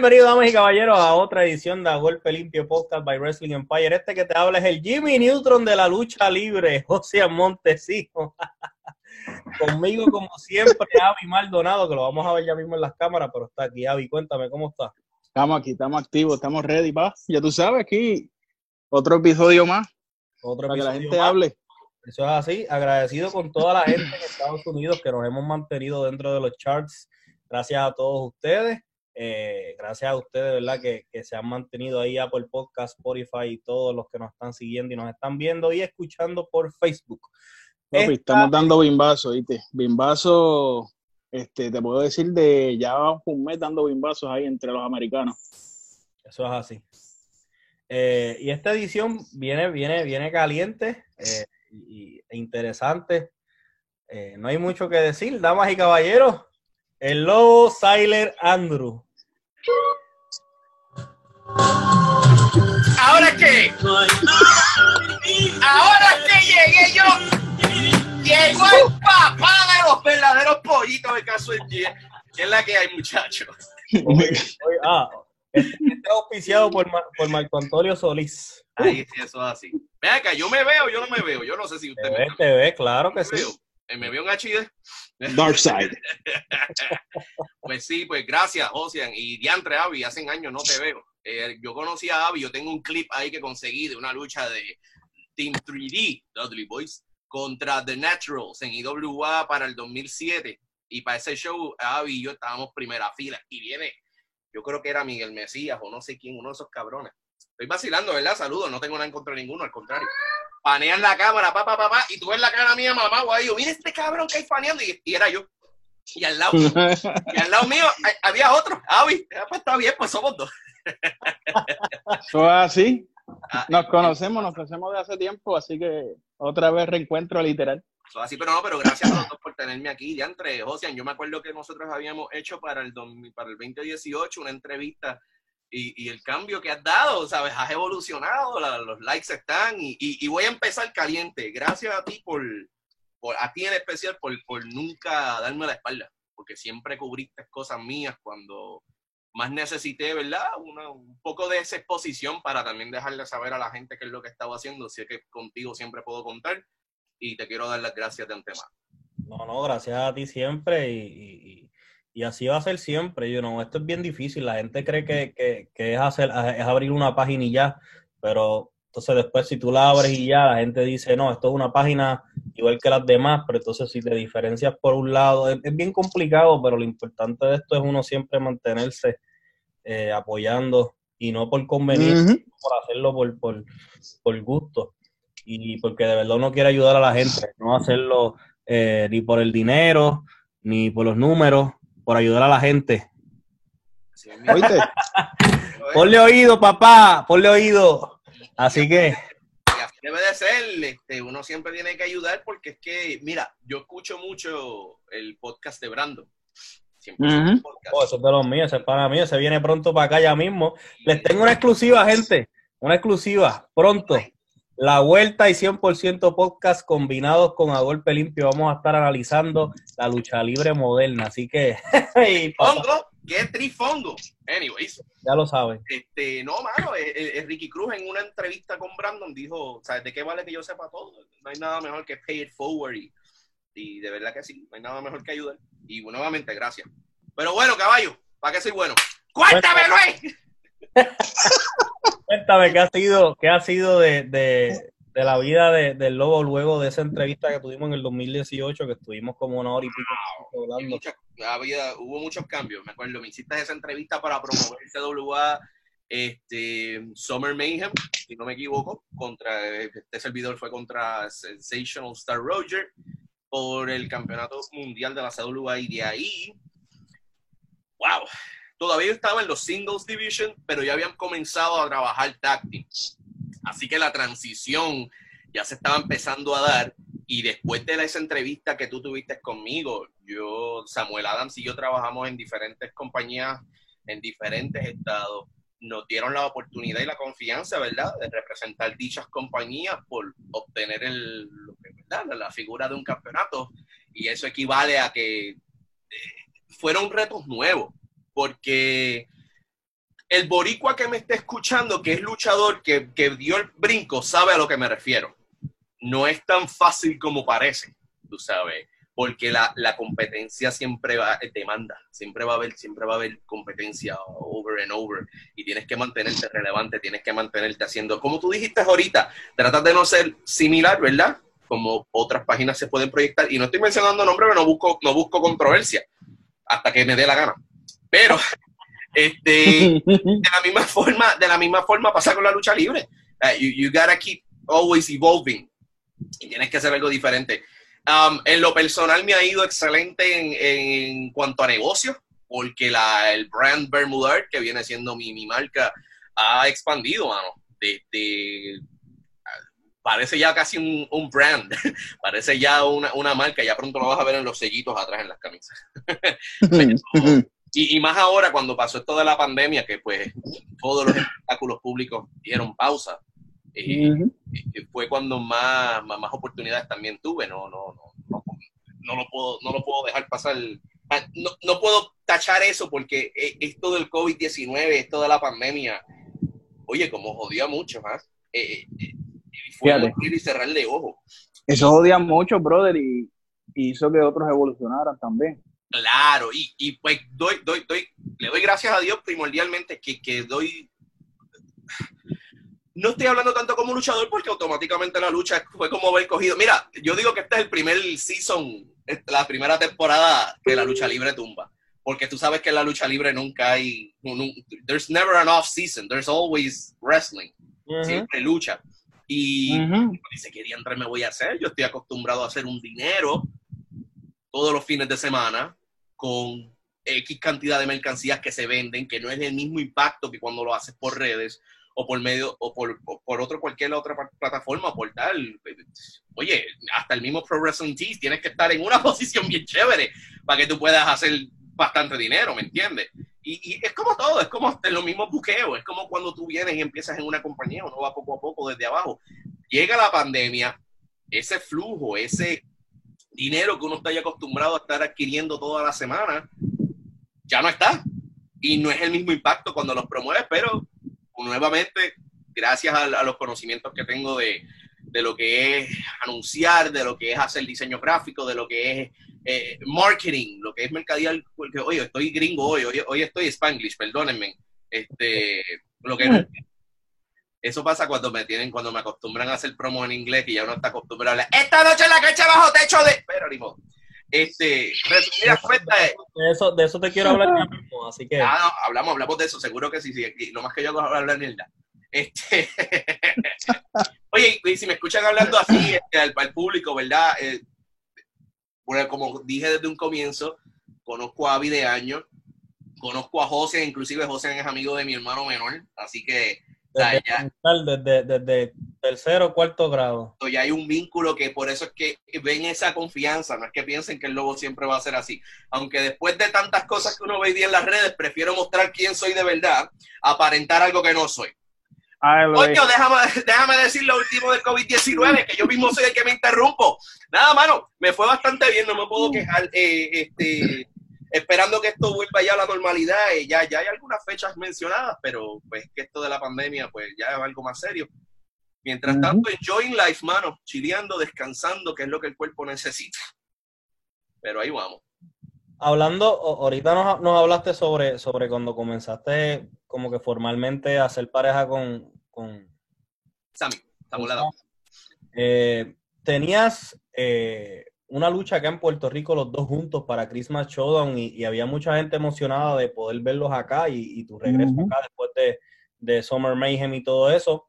Bienvenidos, damas y caballeros, a otra edición de Golpe Limpio Podcast by Wrestling Empire. Este que te habla es el Jimmy Neutron de la lucha libre, José Montesijo. Conmigo, como siempre, Avi Maldonado, que lo vamos a ver ya mismo en las cámaras, pero está aquí. Avi, cuéntame, ¿cómo está? Estamos aquí, estamos activos, estamos ready, pa. Ya tú sabes, aquí otro episodio más. Otro para que la episodio gente más. hable. Eso es así. Agradecido con toda la gente en Estados Unidos que nos hemos mantenido dentro de los charts. Gracias a todos ustedes. Eh, gracias a ustedes, ¿verdad? Que, que se han mantenido ahí Apple Podcast, Spotify y todos los que nos están siguiendo y nos están viendo y escuchando por Facebook. Esta- estamos dando bimbazo, ¿viste? Bimbazo, este, te puedo decir de ya un mes dando bimbazos ahí entre los americanos. Eso es así. Eh, y esta edición viene, viene, viene caliente eh, y, e interesante. Eh, no hay mucho que decir, damas y caballeros. El lobo Siler Andrew. ¿Ahora qué? Ahora que llegué yo, llegó el papá de los verdaderos pollitos de caso día. ¿Qué es la que hay, muchachos? Ah, este está auspiciado por, por Marco Antonio Solís. Ahí sí, eso es así. Ven acá, yo me veo, yo no me veo. Yo no sé si Te usted me ve, te ve, claro que sí. veo. Eh, ¿Me veo en HD? Dark Side. Pues sí, pues gracias, Ocean. Y Diantre Avi, hace años no te veo. Eh, yo conocí a Avi, yo tengo un clip ahí que conseguí de una lucha de Team 3D, Dudley Boys, contra The Naturals en IWA para el 2007. Y para ese show, Avi y yo estábamos primera fila. Y viene, yo creo que era Miguel Mesías o no sé quién, uno de esos cabrones. Estoy vacilando, ¿verdad? Saludos, no tengo nada en contra de ninguno, al contrario. Panean la cámara, pa, pa, pa, pa, y tú ves la cara mía, mamá, guay, yo, mira este cabrón que hay paneando, y, y era yo. Y al lado, y al lado mío había otro, Avi. Ah, Pues está bien, pues somos dos. Eso es así. Ah, Nos conocemos, nos conocemos de hace tiempo, así que otra vez reencuentro literal. eso así, pero no, pero gracias a los dos por tenerme aquí. Ya entre Josian, yo me acuerdo que nosotros habíamos hecho para el, 2000 para el 2018 una entrevista y, y el cambio que has dado, ¿sabes? Has evolucionado, la- los likes están y, y- y voy a empezar caliente. Gracias a ti por, por a ti en especial, por, por nunca darme la espalda, porque siempre cubriste cosas mías cuando más necesité, ¿verdad? Una- un poco de esa exposición para también dejarle saber a la gente qué es lo que estaba haciendo. Sé que contigo siempre puedo contar y te quiero dar las gracias de antemano. No, no, gracias a ti siempre y, y- así va a ser siempre. You know, esto es bien difícil. La gente cree que, que- que es, hacer, es abrir una página y ya, pero entonces después si tú la abres y ya, la gente dice, no, esto es una página igual que las demás, pero entonces si te diferencias por un lado, es, es bien complicado, pero lo importante de esto es uno siempre mantenerse eh, apoyando y no por conveniencia Ujú. por hacerlo por, por, por gusto y porque de verdad uno quiere ayudar a la gente, no hacerlo eh, ni por el dinero, ni por los números, por ayudar a la gente. ¿Oíste? Ponle oído, papá, ponle oído. Así que, Y así debe de ser, este, uno siempre tiene que ayudar porque es que, mira, yo escucho mucho el podcast de Brandon. Siempre el Ujú. podcast. oh, eso es de los míos, ese es para mí, ese viene pronto para acá ya mismo. Les tengo una exclusiva, gente, una exclusiva, pronto. La vuelta y 100% podcast combinados con A Golpe Limpio. Vamos a estar analizando la lucha libre moderna. Así que, y, papá, Fongo, ¿qué trifongo? Anyways, ya lo saben. este, no, mano, eh, eh, Ricky Cruz en una entrevista con Brandon dijo, ¿sabes de qué vale que yo sepa todo? No hay nada mejor que pay it forward y, y de verdad que sí, no hay nada mejor que ayudar. Y nuevamente, gracias. Pero bueno, caballo, ¿para qué soy bueno? ¡Cuéntame, Luis! Cuéntame, ¿qué ha sido, qué ha sido de, de- de la vida de- del Lobo luego de esa entrevista que tuvimos en el 2018, que estuvimos como una hora y pico hablando? muchas- había, hubo muchos cambios. Me acuerdo, me hiciste esa entrevista para promover el CWA este, Summer Mayhem, si no me equivoco, contra este servidor fue contra Sensational Star Roger por el campeonato mundial de la CWA y de ahí, wow, todavía estaba en los singles division, pero ya habían comenzado a trabajar tag. Así que la transición ya se estaba empezando a dar y después de esa entrevista que tú tuviste conmigo, yo, Samuel Adams y yo trabajamos en diferentes compañías, en diferentes estados. Nos dieron la oportunidad y la confianza, ¿verdad?, de representar dichas compañías por obtener el, la figura de un campeonato. Y eso equivale a que eh, fueron retos nuevos, porque el boricua que me está escuchando, que es luchador, que, que dio el brinco, sabe a lo que me refiero. No es tan fácil como parece, tú sabes porque la, la, competencia siempre va, eh, demanda, siempre va a haber, siempre va a haber competencia over and over y tienes que mantenerte relevante, tienes que mantenerte haciendo, como tú dijiste ahorita, tratas de no ser similar, ¿verdad? Como otras páginas se pueden proyectar y no estoy mencionando nombres, pero no busco, no busco controversia hasta que me dé la gana. Pero este, de la misma forma, de la misma forma pasa con la lucha libre. Uh, you, you gotta keep always evolving y tienes que hacer algo diferente. Um, en lo personal me ha ido excelente en, en cuanto a negocios, porque la, el brand Bermuda, que viene siendo mi, mi marca, ha expandido, mano. De, parece ya casi un, un brand, parece ya una, una, marca, ya pronto lo vas a ver en los sellitos atrás en las camisas. y, y, más ahora cuando pasó esto de la pandemia, que pues todos los espectáculos públicos dieron pausa. Eh, fue cuando más, más, más, oportunidades también tuve, no, no, no, no, no, lo, puedo, no lo puedo dejar pasar. Ah, no, no puedo tachar eso porque e, esto del COVID-19, esto de la pandemia, oye, como jodía mucho más. Eh, eh, fue abrir y cerrarle ojo. Eso jodía mucho, brother, y, y hizo que otros evolucionaran también. Claro, y, y pues doy, doy, doy, le doy gracias a Dios primordialmente que, que doy no estoy hablando tanto como luchador porque automáticamente la lucha fue como haber cogido. Mira, yo digo que este es el primer season, la primera temporada que la lucha libre tumba. Porque tú sabes que en la lucha libre nunca hay. there's never an off season, there's always wrestling. Siempre lucha. Y dice, ¿qué diantre me voy a hacer? Yo estoy acostumbrado a hacer un dinero todos los fines de semana con X cantidad de mercancías que se venden, que no es el mismo impacto que cuando lo haces por redes o por medio, o por, por otro, cualquier otra plataforma o portal. Oye, hasta el mismo Pro Wrestling Tees tienes que estar en una posición bien chévere para que tú puedas hacer bastante dinero, ¿me entiendes? Y, y, es como todo, es como en los mismos es como cuando tú vienes y empiezas en una compañía, uno va poco a poco desde abajo. Llega la pandemia, ese flujo, ese dinero que uno está ya acostumbrado a estar adquiriendo toda la semana, ya no está. Y no es el mismo impacto cuando los promueves, pero nuevamente, gracias a, los conocimientos que tengo de, lo que es anunciar, de lo que es hacer diseño gráfico, de lo que es eh, marketing, lo que es mercadillo, porque oye, estoy gringo hoy, hoy, estoy spanglish, perdónenme. Este, lo que eso pasa cuando me tienen, cuando me acostumbran a hacer promo en inglés y ya uno está acostumbrado a hablar, esta noche en la cancha bajo techo de. Pero ni modo. Este, de eso, de eso te quiero hablar mismo, así que. Ah, no, hablamos, hablamos de eso, seguro que sí, sí. Lo más que yo hago es hablar mierda. Este. Oye, y si me escuchan hablando así este, al, al, público, ¿verdad? Eh, bueno, como dije desde un comienzo, conozco a Avi de años, conozco a José, inclusive José es amigo de mi hermano menor, así que desde, desde, desde, tercero o cuarto grado. Ya hay un vínculo que por eso es que ven esa confianza, no es que piensen que el lobo siempre va a ser así. Aunque después de tantas cosas que uno ve en las redes, prefiero mostrar quién soy de verdad, aparentar algo que no soy. Oye, déjame, déjame decir lo último del COVID-19, que yo mismo soy el que me interrumpo. Nada, mano, me fue bastante bien, no me puedo quejar. Eh, este, esperando que esto vuelva ya a la normalidad. Y ya, ya hay algunas fechas mencionadas, pero pues que esto de la pandemia pues ya es algo más serio. Mientras tanto, enjoying life, mano, chileando, descansando, que es lo que el cuerpo necesita. Pero ahí vamos. Hablando, ahorita nos, nos hablaste sobre, sobre cuando comenzaste como que formalmente a hacer pareja con, con Sammy, eh, tenías eh, una lucha acá en Puerto Rico los dos juntos para Christmas Showdown y, había mucha gente emocionada de poder verlos acá y, tu regreso acá después de, Summer Mayhem y todo eso.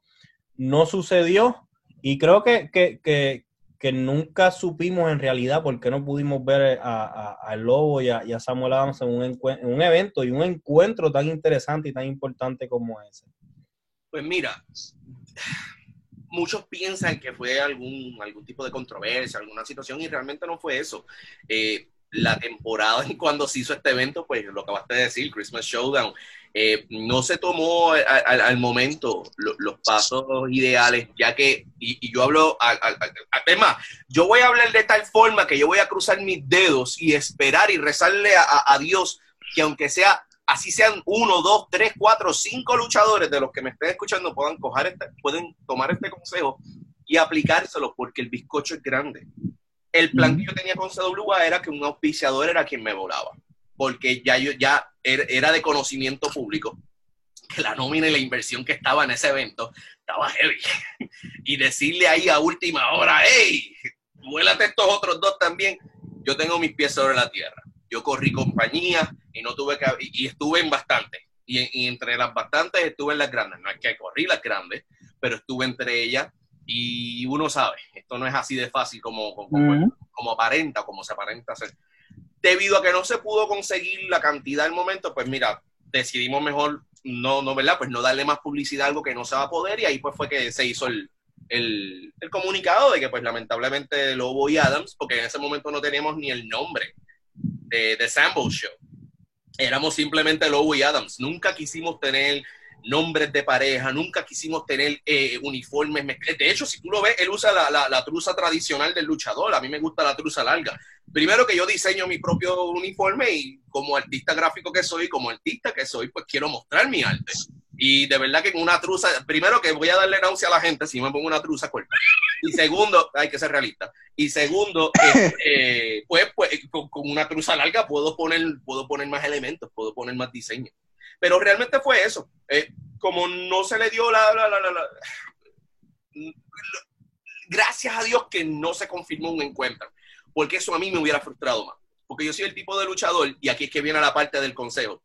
No sucedió y creo que, que, nunca supimos en realidad por qué no pudimos ver a, a, Lobo y a, Samuel Adams en un, en un evento y un encuentro tan interesante y tan importante como ese. Pues mira, muchos piensan que fue algún, algún tipo de controversia, alguna situación, y realmente no fue eso. Eh, la temporada en cuando se hizo este evento, pues lo acabaste de decir, Christmas Showdown, eh, no se tomó al, momento los pasos ideales, ya que, y, yo hablo, además, yo voy a hablar de tal forma que yo voy a cruzar mis dedos y esperar y rezarle a Dios que aunque sea así sean uno, dos, tres, cuatro, cinco luchadores de los que me estén escuchando puedan coger este, pueden tomar este consejo y aplicárselo porque el bizcocho es grande. El plan que yo tenía con CWA era que un auspiciador era quien me volaba, porque ya yo ya er, era de conocimiento público que la nómina y la inversión que estaba en ese evento estaba heavy. y decirle ahí a última hora, hey, vuélate estos otros dos también. Yo tengo mis pies sobre la tierra. Yo corrí compañías y no tuve que, y, estuve en bastantes. Y, entre las bastantes estuve en las grandes. No es que corrí las grandes, pero estuve entre ellas. Y uno sabe, esto no es así de fácil como, como, como aparenta, como se aparenta ser. Debido a que no se pudo conseguir la cantidad del momento, pues mira, decidimos mejor no, no, ¿verdad? Pues no darle más publicidad a algo que no se va a poder y ahí pues fue que se hizo el, el, el, comunicado de que pues lamentablemente Lobo y Adams, porque en ese momento no teníamos ni el nombre de, de Sample Show, éramos simplemente Lobo y Adams, nunca quisimos tener nombres de pareja, nunca quisimos tener eh, uniformes De hecho, si tú lo ves, él usa la, la, la, truza tradicional del luchador. A mí me gusta la truza larga. Primero que yo diseño mi propio uniforme y como artista gráfico que soy, como artista que soy, pues quiero mostrar mi arte. Y de verdad que con una truza, primero que voy a darle náusea a la gente si me pongo una truza corta. Y segundo, hay que ser realista. Y segundo, eh, pues, pues con, una truza larga puedo poner, puedo poner más elementos, puedo poner más diseño. Pero realmente fue eso. Eh, como no se le dio la, la, Gracias a Dios que no se confirmó un encuentro, porque eso a mí me hubiera frustrado más. Porque yo soy el tipo de luchador, y aquí es que viene la parte del consejo.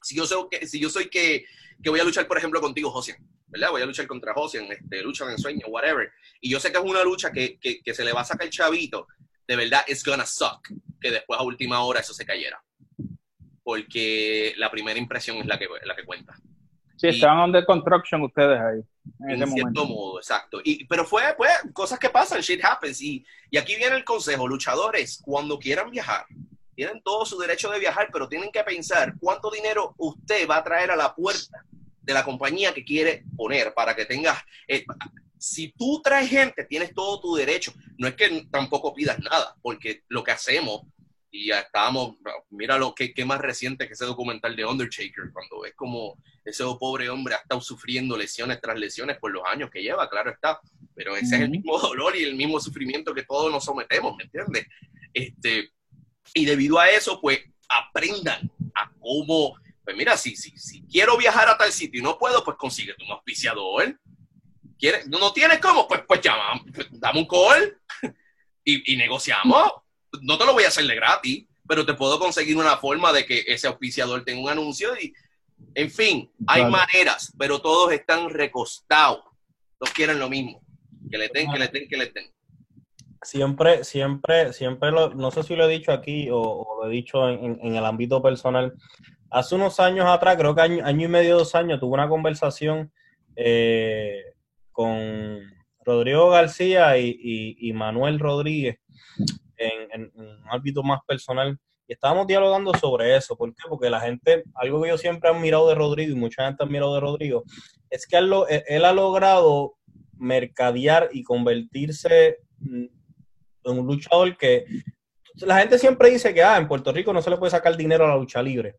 Si yo soy que, si yo soy que, que voy a luchar, por ejemplo, contigo, José, ¿verdad? Voy a luchar contra José, este, lucha en sueño, whatever. Y yo sé que es una lucha que, que, que se le va a sacar el chavito, de verdad, it's gonna suck que después a última hora eso se cayera porque la primera impresión es la que, la que cuenta. Sí, estaban under construction ustedes ahí. En, cierto modo, exacto. Y, pero fue, pues, cosas que pasan, shit happens. Y, y aquí viene el consejo, luchadores, cuando quieran viajar, tienen todo su derecho de viajar, pero tienen que pensar cuánto dinero usted va a traer a la puerta de la compañía que quiere poner para que tengas... Eh, si tú traes gente, tienes todo tu derecho. No es que tampoco pidas nada, porque lo que hacemos y ya estábamos, mira lo que, más reciente que ese documental de Undertaker, cuando ves como ese pobre hombre ha estado sufriendo lesiones tras lesiones por los años que lleva, claro está, pero ese es el mismo dolor y el mismo sufrimiento que todos nos sometemos, ¿me entiendes? Este, y debido a eso, pues aprendan a cómo, pues mira, si, si, si quiero viajar a tal sitio y no puedo, pues consíguete un auspiciador. ¿Quieres? ¿No tienes cómo? Pues, pues llama, pues, dame un call y, y negociamos no te lo voy a hacer de gratis, pero te puedo conseguir una forma de que ese auspiciador tenga un anuncio y, en fin, hay maneras, pero todos están recostados. Todos quieren lo mismo. Que le den, que le den, que le den. Siempre, siempre, siempre, lo, no sé si lo he dicho aquí o, lo he dicho en, el ámbito personal. Hace unos años atrás, creo que año, y medio, dos años, tuve una conversación eh, con Rodrigo García y Manuel Rodríguez en, un ámbito más personal. Y estábamos dialogando sobre eso. ¿Por qué? Porque la gente, algo que yo siempre he admirado de Rodrigo y mucha gente ha admirado de Rodrigo, es que él, él ha logrado mercadear y convertirse en un luchador que la gente siempre dice que ah, en Puerto Rico no se le puede sacar dinero a la lucha libre.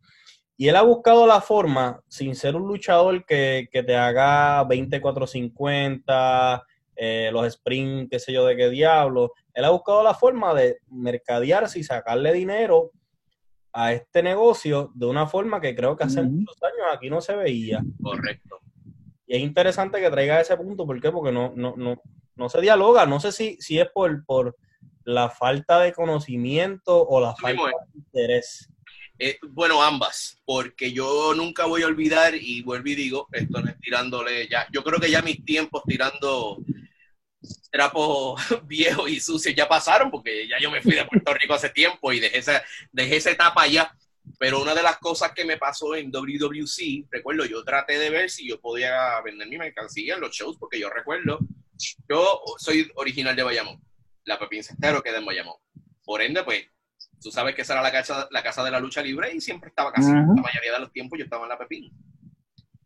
Y él ha buscado la forma, sin ser un luchador que, que te haga 24-50, eh, los sprints, qué sé yo, de qué diablo. Él ha buscado la forma de mercadearse y sacarle dinero a este negocio de una forma que creo que hace muchos años aquí no se veía. Correcto. Y es interesante que traiga ese punto, ¿por qué? Porque no, no, no, no se dialoga. No sé si, si es por, por la falta de conocimiento o la falta de interés. Eh, bueno, ambas, porque yo nunca voy a olvidar, y vuelvo y digo, esto no es tirándole ya, yo creo que ya mis tiempos tirando trapos viejos y sucios ya pasaron, porque ya yo me fui de Puerto Rico hace tiempo y dejé esa, dejé esa etapa allá. Pero una de las cosas que me pasó en WWC, recuerdo, yo traté de ver si yo podía vender mi mercancía en los shows, porque yo recuerdo, yo soy original de Bayamón, la Pepín Cestero queda en Bayamón. Por ende, pues, tú sabes que esa era la casa, la casa de la lucha libre y siempre estaba casi, la mayoría de los tiempos yo estaba en la Pepín.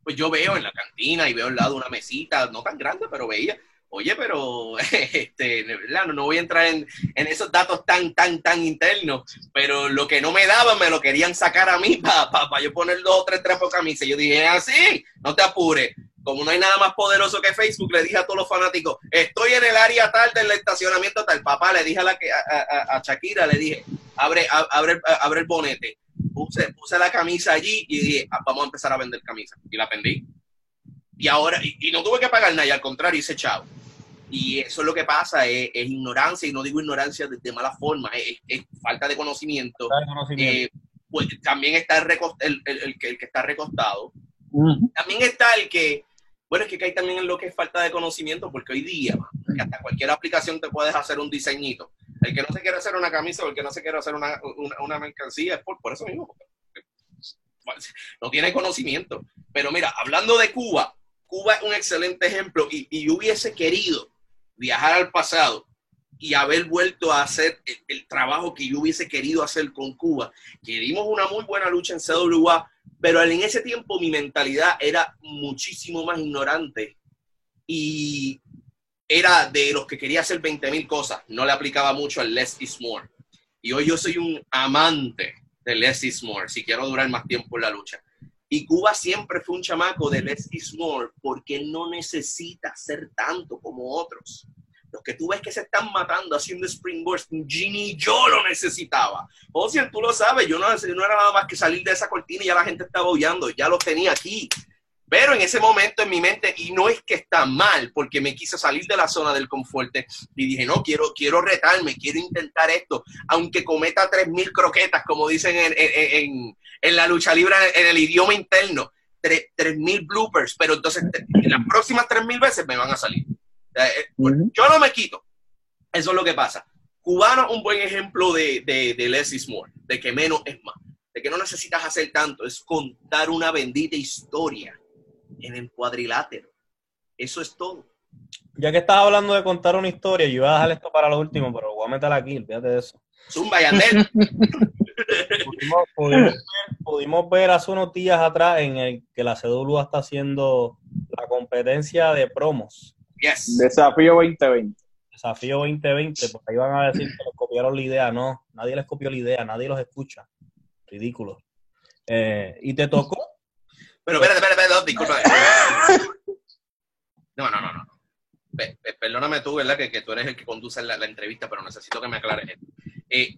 Pues yo veo en la cantina y veo al lado una mesita, no tan grande, pero veía Oye, pero este, no, no voy a entrar en, en, esos datos tan, tan, tan internos, pero lo que no me daban me lo querían sacar a mí para pa, yo poner dos o tres trapos camisa. Y yo dije, así, ah, no te apures. Como no hay nada más poderoso que Facebook, le dije a todos los fanáticos, estoy en el área tal del estacionamiento tal. Papá, le dije a, la que, a, a, Shakira, le dije, abre, abre, abre el bonete. Puse, puse la camisa allí y dije, ah, vamos a empezar a vender camisas. Y la vendí. Y ahora, y, no tuve que pagar nada, y al contrario, hice chao. Y eso es lo que pasa, es, ignorancia, y no digo ignorancia de, mala forma, es, falta de conocimiento. Eh, pues, también está el, el, que está recostado. También está el que, bueno, es que hay también en lo que es falta de conocimiento, porque hoy día, hasta cualquier aplicación te puedes hacer un diseñito. El que no se quiere hacer una camisa o el que no se quiere hacer una, una, mercancía es por, eso mismo. No tiene conocimiento. Pero mira, hablando de Cuba, Cuba es un excelente ejemplo y, y, yo hubiese querido viajar al pasado y haber vuelto a hacer el, trabajo que yo hubiese querido hacer con Cuba, que dimos una muy buena lucha en CWA, pero en ese tiempo mi mentalidad era muchísimo más ignorante y era de los que quería hacer 20 mil cosas, no le aplicaba mucho al less is more. Y hoy yo soy un amante de less is more, si quiero durar más tiempo en la lucha. Y Cuba siempre fue un chamaco de less is more porque no necesita ser tanto como otros. Los que tú ves que se están matando haciendo springboards, Ginny yo lo necesitaba. O si tú lo sabes, yo no, no era nada más que salir de esa cortina y ya la gente estaba aullando, ya lo tenía aquí. Pero en ese momento en mi mente, y no es que está mal, porque me quise salir de la zona del confort y dije, no, quiero, quiero retarme, quiero intentar esto, aunque cometa 3.000 croquetas, como dicen en, en, en, la lucha libre en el idioma interno, 3.000 bloopers, pero entonces las próximas 3.000 veces me van a salir. Eh, yo no me quito. Eso es lo que pasa. Cubano, un buen ejemplo de, de, de less is more, de que menos es más, de que no necesitas hacer tanto, es contar una bendita historia en el cuadrilátero. Eso es todo. Ya que estás hablando de contar una historia, yo iba a dejar esto para lo último, pero voy a meter aquí, fíjate de eso. Zumba, Yandel. pudimos, ver, hace unos días atrás en el que la CWA está haciendo la competencia de promos. Yes. Desafío 2020. Desafío 2020, porque ahí van a decir que les copiaron la idea. No, nadie les copió la idea, nadie los escucha. Ridículo. Eh, y te tocó pero espérate, espérate, espérate, disculpa. No, no, no, no. Perdóname tú, ¿verdad? Que, que tú eres el que conduce la, entrevista, pero necesito que me aclares esto. Eh,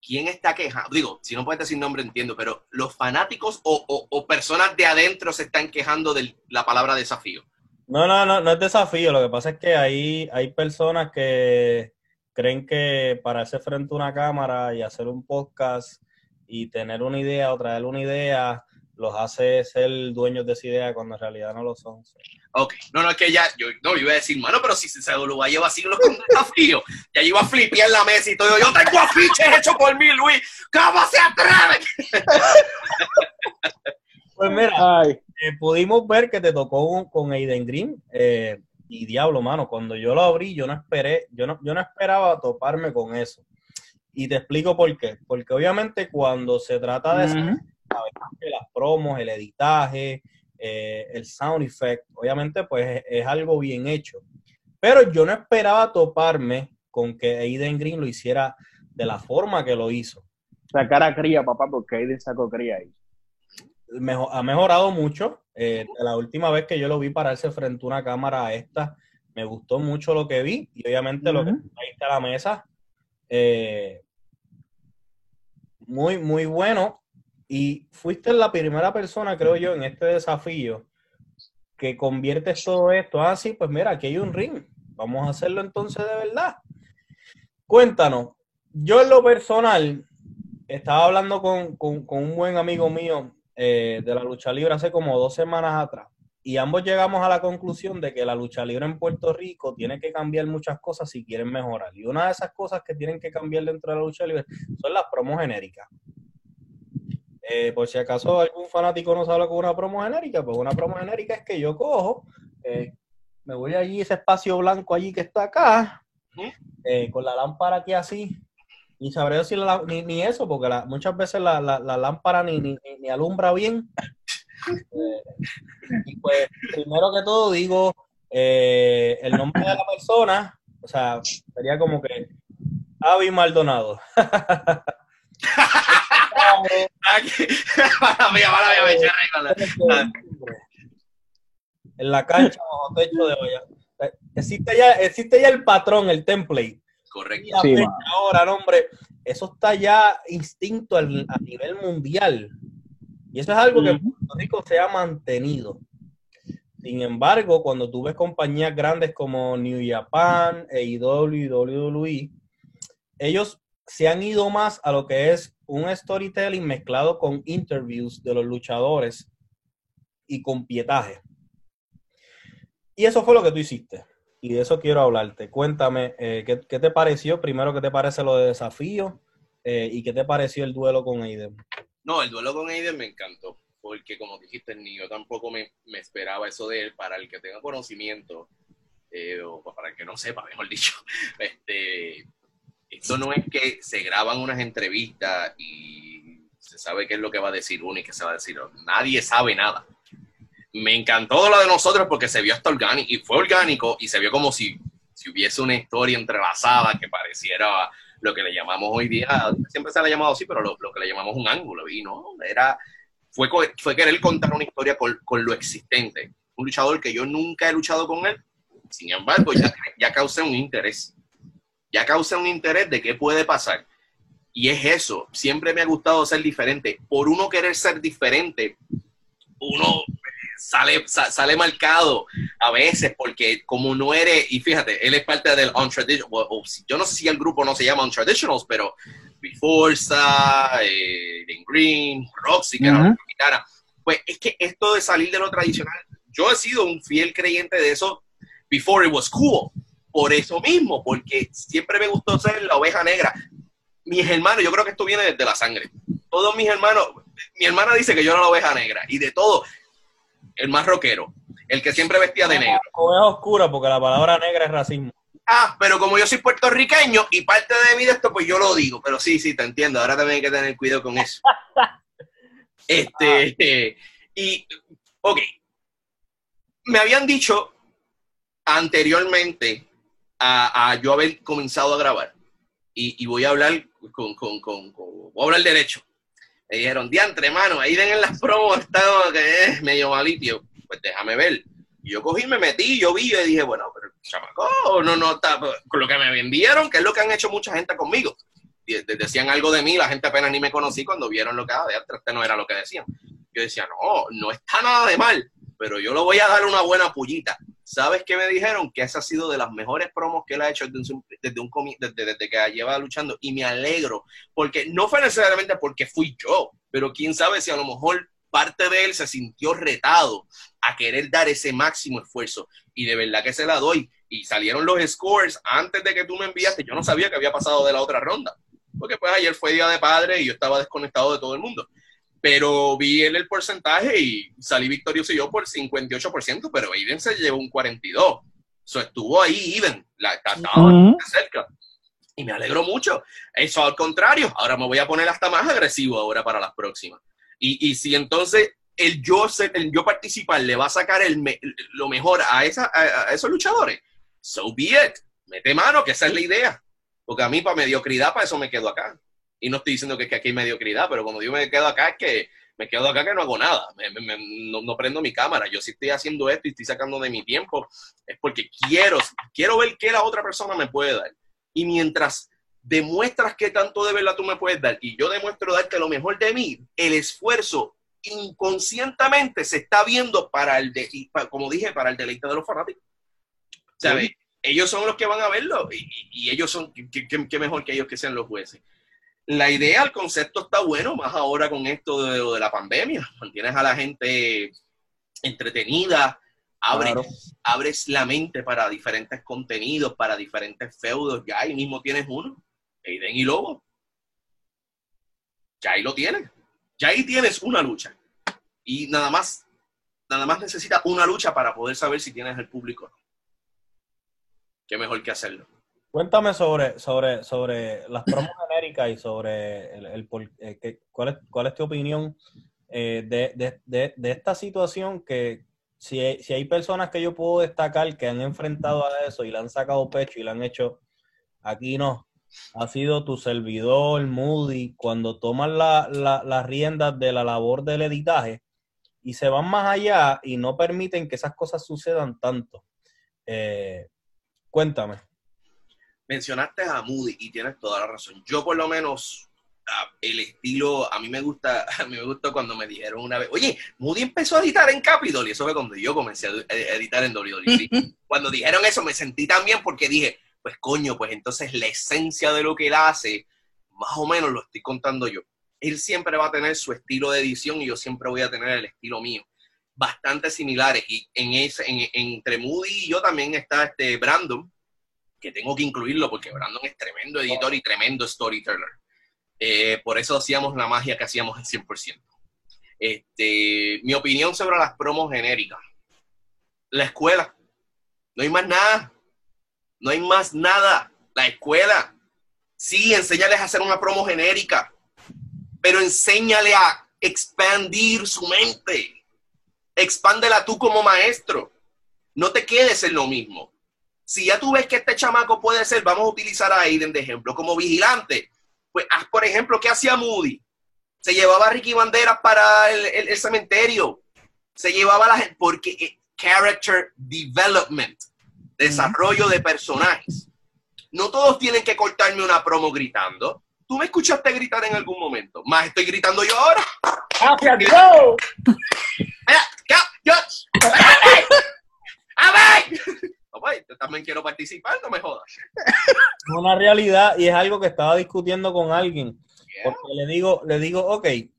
¿Quién está quejando? Digo, si no puedes decir nombre, entiendo, pero los fanáticos o, o, personas de adentro se están quejando de la palabra desafío. No, no, no, no es desafío. Lo que pasa es que hay, hay personas que creen que para hacer frente a una cámara y hacer un podcast y tener una idea o traer una idea los hace ser dueños de esa idea cuando en realidad no lo son. Ok, no, no, es que ya, yo no iba a decir, mano, pero si se lo lleva siglos con desafío, ya iba a flipear la mesa y todo, yo tengo afiches hechos por mí, Luis, ¿cómo se atreve? pues mira, eh, pudimos ver que te tocó con Aiden Green, eh, y diablo, mano, cuando yo lo abrí, yo no esperé, yo no, yo no esperaba toparme con eso. Y te explico por qué. Porque obviamente cuando se trata de las promos, el editaje, eh, el sound effect, obviamente pues es, algo bien hecho. Pero yo no esperaba toparme con que Aiden Green lo hiciera de la forma que lo hizo. Sacar a cría, papá, porque Aiden sacó cría ahí. ha mejorado mucho. Eh, la última vez que yo lo vi pararse frente a una cámara a esta, me gustó mucho lo que vi y obviamente lo que ahí está la mesa. Eh, muy, muy bueno. Y fuiste la primera persona, creo yo, en este desafío que conviertes todo esto. Ah, sí, pues mira, aquí hay un ring. Vamos a hacerlo entonces de verdad. Cuéntanos, yo en lo personal estaba hablando con, un buen amigo mío eh, de la lucha libre hace como dos semanas atrás y ambos llegamos a la conclusión de que la lucha libre en Puerto Rico tiene que cambiar muchas cosas si quieren mejorar. Y una de esas cosas que tienen que cambiar dentro de la lucha libre son las promos genéricas. Eh, por si acaso algún fanático no sabe con una promo genérica, pues una promo genérica es que yo cojo, eh, me voy allí, ese espacio blanco allí que está acá, eh, con la lámpara aquí así, y sabré decir ni, ni, eso, porque muchas veces la, lámpara ni, ni, ni, alumbra bien. y pues, primero que todo digo el nombre de la persona, o sea, sería como que Avi Maldonado. en la cancha bajo techo de olla. Existe ya, existe ya el patrón, el template. Correcto. Sí, ahora, no, hombre, eso está ya instinto a nivel mundial. Y eso es algo que en Puerto Rico se ha mantenido. Sin embargo, cuando tú ves compañías grandes como New Japan, AEW y WWE, ellos se han ido más a lo que es un storytelling mezclado con interviews de los luchadores y con pietaje. Y eso fue lo que tú hiciste. Y de eso quiero hablarte. Cuéntame, eh, ¿qué, te pareció? Primero, ¿qué te parece lo de desafío? Eh, ¿Y qué te pareció el duelo con Aiden? No, el duelo con Aiden me encantó porque como dijiste, ni yo tampoco me, esperaba eso de él. Para el que tenga conocimiento, eh, o para el que no sepa, mejor dicho, este, esto no es que se graban unas entrevistas y se sabe qué es lo que va a decir uno y qué se va a decir otro. Nadie sabe nada. Me encantó lo de nosotros porque se vio hasta orgánico, y fue orgánico, y se vio como si, si hubiese una historia entrelazada que pareciera lo que le llamamos hoy día, siempre se le ha llamado así, pero lo, lo que le llamamos un ángulo, y no, era fue, fue querer contar una historia con, con, lo existente. Un luchador que yo nunca he luchado con él, sin embargo, ya, ya causa un interés. Ya causa un interés de qué puede pasar. Y es eso, siempre me ha gustado ser diferente. Por uno querer ser diferente, uno sale, sale marcado a veces porque como no eres, y fíjate, él es parte del untraditional, yo no sé si el grupo no se llama untraditionals, pero Biforza, eh, Green, Roxy, que uh Pues es que esto de salir de lo tradicional, yo he sido un fiel creyente de eso before it was cool. Por eso mismo, porque siempre me gustó ser la oveja negra. Mis hermanos, yo creo que esto viene desde la sangre. Todos mis hermanos, mi hermana dice que yo era la oveja negra. Y de todo, el más rockero, el que siempre vestía de negro. Oveja oscura, porque la palabra negra es racismo. Ah, pero como yo soy puertorriqueño y parte de mí de esto, pues yo lo digo. Pero sí, sí, te entiendo. Ahora también hay que tener cuidado con eso. este, y, ok. Me habían dicho anteriormente a, yo haber comenzado a grabar. Y, voy a hablar con, con, con, voy a hablar derecho. Me dijeron, diantre, mano, ahí ven en las promos, estaba que es medio malito. Pues déjame ver. Y yo cogí, me metí, yo vi y dije, bueno, pero chamaco, no, no, está, con lo que me vendieron, que es lo que han hecho mucha gente conmigo. Decían algo de mí, la gente apenas ni me conocí cuando vieron lo que era de este no era lo que decían. Yo decía, no, no está nada de mal, pero yo lo voy a dar una buena pullita. ¿Sabes qué me dijeron? Que esa ha sido de las mejores promos que él ha hecho desde, un, desde, un, desde, que lleva luchando y me alegro, porque no fue necesariamente porque fui yo, pero quién sabe si a lo mejor parte de él se sintió retado a querer dar ese máximo esfuerzo. Y de verdad que se la doy. Y salieron los scores antes de que tú me enviaste. Yo no sabía que había pasado de la otra ronda. Porque pues ayer fue día de padre y yo estaba desconectado de todo el mundo. Pero vi el, el porcentaje y salí victorioso yo por 58%, pero Aiden se llevó un 42%. Eso estuvo ahí, Even. La, estaba cerca. Y me alegro mucho. Eso al contrario, ahora me voy a poner hasta más agresivo ahora para las próximas. Y, y si entonces el yo, el yo participar le va a sacar el lo mejor a, esa, a, esos luchadores, so be it. Mete mano, que esa es la idea. Porque a mí, para mediocridad, para eso me quedo acá. Y no estoy diciendo que, que aquí hay mediocridad, pero cuando yo me quedo acá, es que me quedo acá que no hago nada. no, no, prendo mi cámara. Yo si estoy haciendo esto y estoy sacando de mi tiempo, es porque quiero, quiero ver qué la otra persona me puede dar. Y mientras demuestras que tanto de verdad tú me puedes dar y yo demuestro darte lo mejor de mí, el esfuerzo inconscientemente se está viendo para el, de, como dije, para el deleite de los fanáticos. ¿Sabes? Ellos son los que van a verlo y, ellos son, qué mejor que ellos que sean los jueces. La idea, el concepto está bueno, más ahora con esto de, de la pandemia. Mantienes a la gente entretenida, abres, abres la mente para diferentes contenidos, para diferentes feudos. Ya ahí mismo tienes uno, Aiden y Lobo. Ya ahí lo tienes ya ahí tienes una lucha. Y nada más, nada más necesita una lucha para poder saber si tienes el público o no. Qué mejor que hacerlo. Cuéntame sobre, sobre, sobre las promos y sobre el, eh, cuál, es, tu opinión eh, de, esta situación que, si hay, si hay personas que yo puedo destacar que han enfrentado a eso y le han sacado pecho y le han hecho, aquí no, ha sido tu servidor, Moody, cuando toman las riendas de la labor del editaje y se van más allá y no permiten que esas cosas sucedan tanto. Eh, cuéntame. Mencionaste a Moody y tienes toda la razón. Yo por lo menos el estilo, a mí me gusta, a mí me gusta cuando me dijeron una vez, oye, Moody empezó a editar en Capitol y eso fue cuando yo comencé a editar en WWE. cuando dijeron eso me sentí tan bien porque dije, pues coño, pues entonces la esencia de lo que él hace, más o menos lo estoy contando yo. Él siempre va a tener su estilo de edición y yo siempre voy a tener el estilo mío. Bastante similares. Y en ese, en, entre Moody y yo también está este Brandon, que tengo que incluirlo porque Brandon es tremendo editor y tremendo storyteller. Eh, por eso hacíamos la magia que hacíamos al 100%. Este, mi opinión sobre las promos genéricas. La escuela. No hay más nada. No hay más nada. La escuela. Sí, enséñales a hacer una promo genérica, pero enséñale a expandir su mente. Expándela tú como maestro. No te quedes en lo mismo. Si ya tú ves que este chamaco puede ser, vamos a utilizar a Aiden de ejemplo, como vigilante, pues por ejemplo, ¿qué hacía Moody? Se llevaba a Ricky Banderas para el, cementerio. Se llevaba a la gente, porque eh, character development desarrollo de personajes. No todos tienen que cortarme una promo gritando. Tú me escuchaste gritar en algún momento. Más estoy gritando yo ahora. ¡Hacia Dios! ¡A yo también quiero participar, no me jodas. Es una realidad y es algo que estaba discutiendo con alguien. Porque le digo, le digo, ok, eh,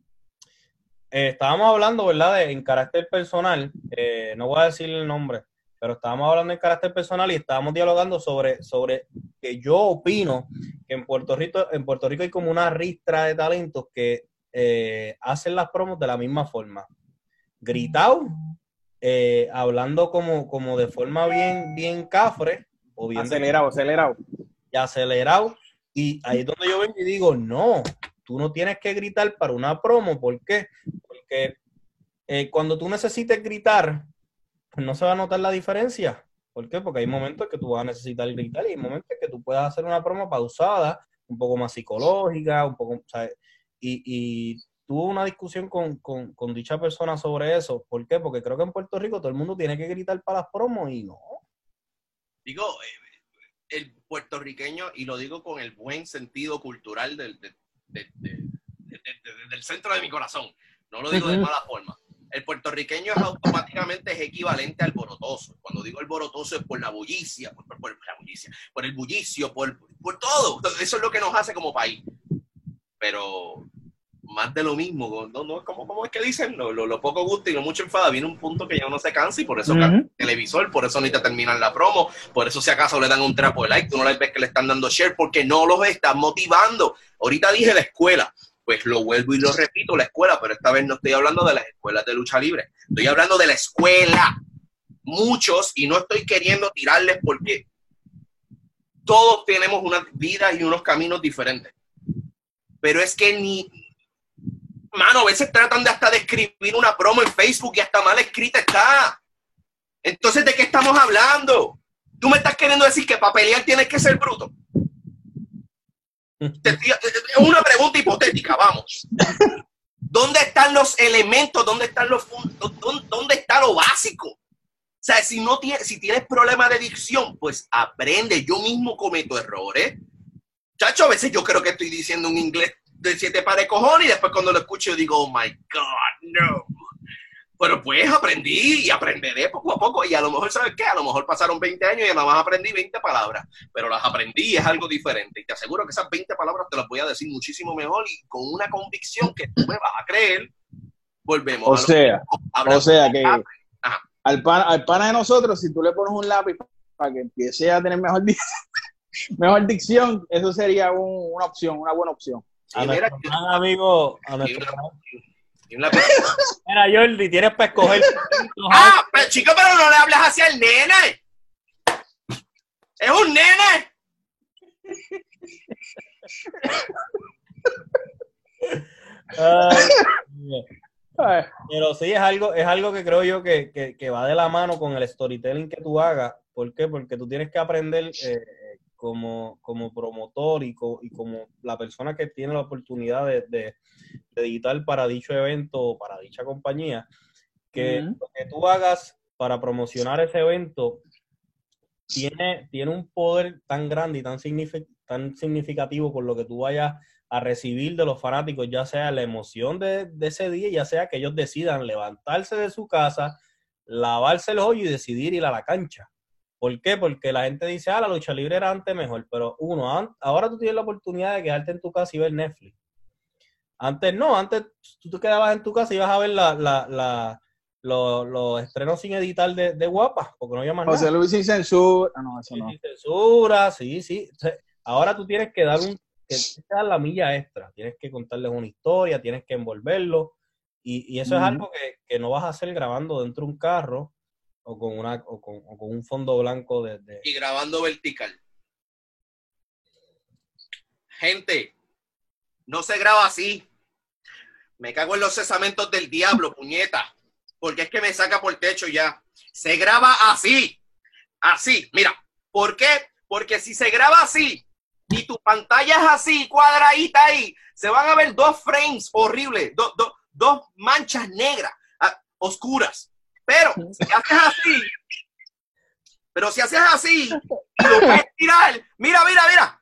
estábamos hablando, ¿verdad? en carácter personal, eh, no voy a decir el nombre, pero estábamos hablando en carácter personal y estábamos dialogando sobre, sobre que yo opino que en Puerto Rico, en Puerto Rico hay como una ristra de talentos que eh, hacen las promos de la misma forma. Gritado, eh, hablando como, como de forma bien, bien cafre, o bien acelerado, acelerado. Y acelerado. Y ahí es donde yo vengo y digo, no, tú no tienes que gritar para una promo. ¿Por qué? Porque eh, cuando tú necesites gritar, pues no se va a notar la diferencia. ¿Por qué? Porque hay momentos que tú vas a necesitar gritar y hay momentos que tú puedas hacer una promo pausada, un poco más psicológica, un poco, Y, y tuve una discusión con, con, dicha persona sobre eso. ¿Por qué? Porque creo que en Puerto Rico todo el mundo tiene que gritar para las promos y no. Digo, eh, el puertorriqueño, y lo digo con el buen sentido cultural del, del centro de mi corazón, no lo digo de mala forma el puertorriqueño es automáticamente es equivalente al borotoso. Cuando digo el borotoso es por la bullicia, por, la bullicia, por el bullicio, por, por, todo. Eso es lo que nos hace como país. Pero más de lo mismo, no, no, ¿cómo, es que dicen? Lo, lo, poco gusto y lo mucho enfada, viene un punto que ya uno se cansa y por eso el televisor, por eso ni te terminan la promo, por eso si acaso le dan un trapo de like, tú no les ves que le están dando share porque no los están motivando. Ahorita dije la escuela, pues lo vuelvo y lo repito, la escuela, pero esta vez no estoy hablando de las escuelas de lucha libre, estoy hablando de la escuela. Muchos, y no estoy queriendo tirarles porque todos tenemos unas vidas y unos caminos diferentes. Pero es que ni, mano, a veces tratan de hasta de escribir una promo en Facebook y hasta mal escrita está. Entonces, ¿de qué estamos hablando? Tú me estás queriendo decir que para pelear tienes que ser bruto. Es una pregunta hipotética, vamos. ¿Dónde están los elementos? ¿Dónde están los ¿Dónde está lo básico? O sea, si no tienes, si tienes problemas de dicción, pues aprende. Yo mismo cometo errores. Chacho, a veces yo creo que estoy diciendo un inglés de siete pares de cojones y después cuando lo escucho yo digo, oh my God, no. Pero pues aprendí y aprenderé poco a poco. Y a lo mejor, ¿sabes qué? A lo mejor pasaron 20 años y nada más aprendí 20 palabras. Pero las aprendí y es algo diferente. Y te aseguro que esas 20 palabras te las voy a decir muchísimo mejor y con una convicción que tú me vas a creer. Volvemos. O sea, o sea que al, pan, al pana de nosotros, si tú le pones un lápiz para que empiece a tener mejor, mejor dicción, eso sería una opción, una buena opción. A nuestro amigo, a nuestro, Mira, Jordi, tienes para escoger. ah, pero chico, pero no le hablas hacia el nene. Es un nene. Pero sí es algo, es algo que creo yo que, que, va de la mano con el storytelling que tú hagas. ¿Por qué? Porque tú tienes que aprender eh, como, como promotor y, y, como la persona que tiene la oportunidad de, de, editar para dicho evento o para dicha compañía, que lo que tú hagas para promocionar ese evento tiene, tiene un poder tan grande y tan, tan significativo con lo que tú vayas a recibir de los fanáticos, ya sea la emoción de, de, ese día, ya sea que ellos decidan levantarse de su casa, lavarse el hoyo y decidir ir a la cancha. ¿Por qué? Porque la gente dice, ah, la lucha libre era antes mejor, pero uno, ahora tú tienes la oportunidad de quedarte en tu casa y ver Netflix. Antes no, antes tú te quedabas en tu casa y ibas a ver la, la, la los, estrenos sin editar de, de Guapa, porque no llaman José Luis sin censura. Ah, no, eso no. Sin censura, sí, sí. ahora tú tienes que dar un que dar la milla extra. Tienes que contarles una historia, tienes que envolverlo. Y, y eso es algo que, que, no vas a hacer grabando dentro de un carro o con, una, o con, un fondo blanco de, Y grabando vertical. Gente, no se graba así. Me cago en los cesamentos del diablo, puñeta. Porque es que me saca por techo ya. Se graba así. Así. Mira, ¿por qué? Porque si se graba así y tu pantalla es así, cuadradita ahí, se van a ver dos frames horribles, dos manchas negras, ah, oscuras. Pero si haces así, pero si haces así y lo puedes tirar, mira, mira, mira,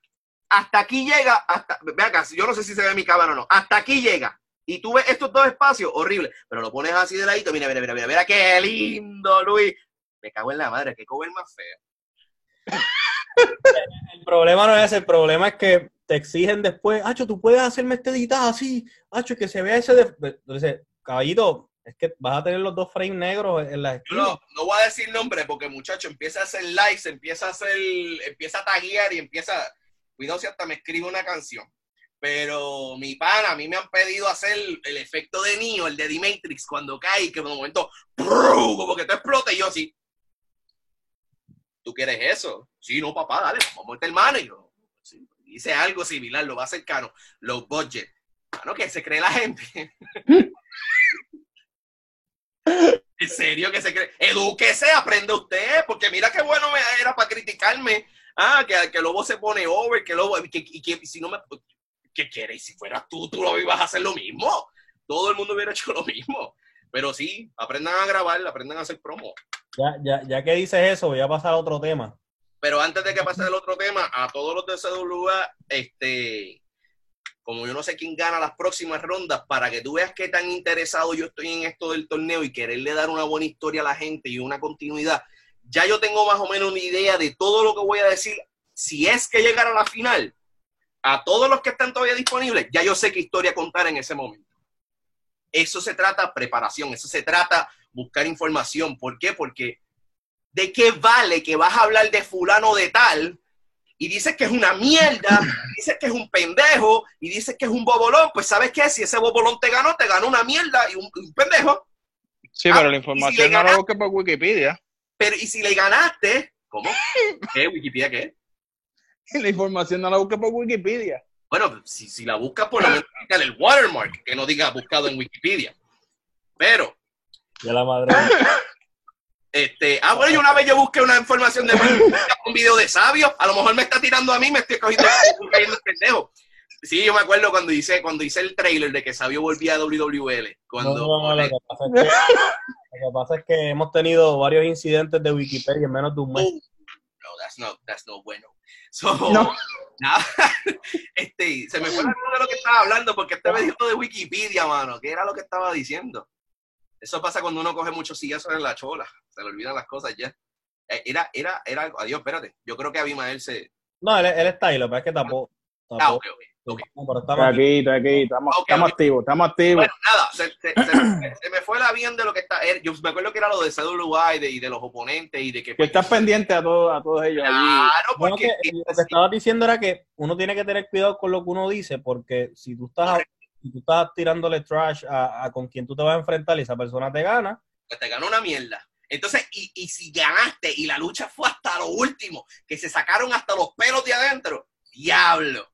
hasta aquí llega, hasta, ve acá, yo no sé si se ve mi cámara o no, hasta aquí llega. Y tú ves estos dos espacios, horrible, pero lo pones así de ladito, mira, mira, mira, mira, mira, qué lindo, Luis. Me cago en la madre, qué cover más feo. El problema no es el problema es que te exigen después, Hacho, tú puedes hacerme este editado así, Hacho, que se vea ese. De... Entonces, caballito, es que vas a tener los dos frames negros en la No, no voy a decir nombre porque muchacho empieza a hacer likes, empieza a hacer, empieza a taguear y empieza, cuidado si hasta me escribe una canción. Pero mi pana, a mí me han pedido hacer el efecto de Neo, el de The Matrix, cuando cae que en un momento, como que te explota y yo así. ¿Tú quieres eso? Sí, no, papá, dale, vamos a meter mano. Y yo, hice algo similar, lo va a hacer caro, low budget. Bueno, que se cree la gente. ¿En serio que se cree? Edúquese, aprende usted, porque mira qué bueno me era para criticarme. Ah, que, que Lobo se pone over, que Lobo, que, que, si no me, ¿qué quieres? Si fueras tú, tú lo ibas a hacer lo mismo. Todo el mundo hubiera hecho lo mismo. Pero sí, aprendan a grabar, aprendan a hacer promo. Ya, ya, ya que dices eso, voy a pasar a otro tema. Pero antes de que pase al otro tema, a todos los de CWA, este, como yo no sé quién gana las próximas rondas, para que tú veas qué tan interesado yo estoy en esto del torneo y quererle dar una buena historia a la gente y una continuidad, ya yo tengo más o menos una idea de todo lo que voy a decir. Si es que llegara a la final, a todos los que están todavía disponibles, ya yo sé qué historia contar en ese momento. Eso se trata preparación, eso se trata buscar información. ¿Por qué? Porque ¿de qué vale que vas a hablar de fulano de tal y dices que es una mierda, dices que es un pendejo y dices que es un bobolón, pues ¿sabes qué? Si ese bobolón te ganó, te ganó una mierda y un, pendejo. Sí, pero la ah, información no la busques por Wikipedia. Pero, ¿y si le ganaste? ¿Cómo? ¿Qué? ¿Wikipedia qué? La información no la busques por Wikipedia. Bueno, si, si la buscas por lo menos el watermark, que no diga buscado en Wikipedia. Pero... Ya la madre. Este, ah, bueno, yo una vez yo busqué una información de un video de sabio, a lo mejor me está tirando a mí, me estoy cogiendo el pendejo. Sí, yo me acuerdo cuando hice, cuando hice el trailer de que Sabio volvía a WWL. Cuando no, lo, que pasa es que, lo que pasa es que hemos tenido varios incidentes de Wikipedia en menos de un mes. No, that's not, that's not bueno. So, no. Nada, este, se me fue de lo que estaba hablando porque estaba diciendo de Wikipedia, mano. ¿Qué era lo que estaba diciendo? Eso pasa cuando uno coge muchos sillazos en la chola. Se le olvidan las cosas ya. Eh, era, era, era algo. Adiós, espérate. Yo creo que Abimael se. No, él, él está ahí, lo que pasa es que tapó. Ah, ok, ok. estamos aquí, aquí, estamos, estamos activos, estamos activos. Bueno, nada, se, me fue la bien de lo que está. Eh, yo me acuerdo que era lo de CWA y de, y de los oponentes y de que. Que estás pendiente a, todos a todos ellos. Claro, porque. lo que estabas diciendo era que uno tiene que tener cuidado con lo que uno dice, porque si tú estás y tú estás tirándole trash a, con quien tú te vas a enfrentar y esa persona te gana. Pues te gana una mierda. Entonces, y, y si ganaste y la lucha fue hasta lo último, que se sacaron hasta los pelos de adentro, diablo.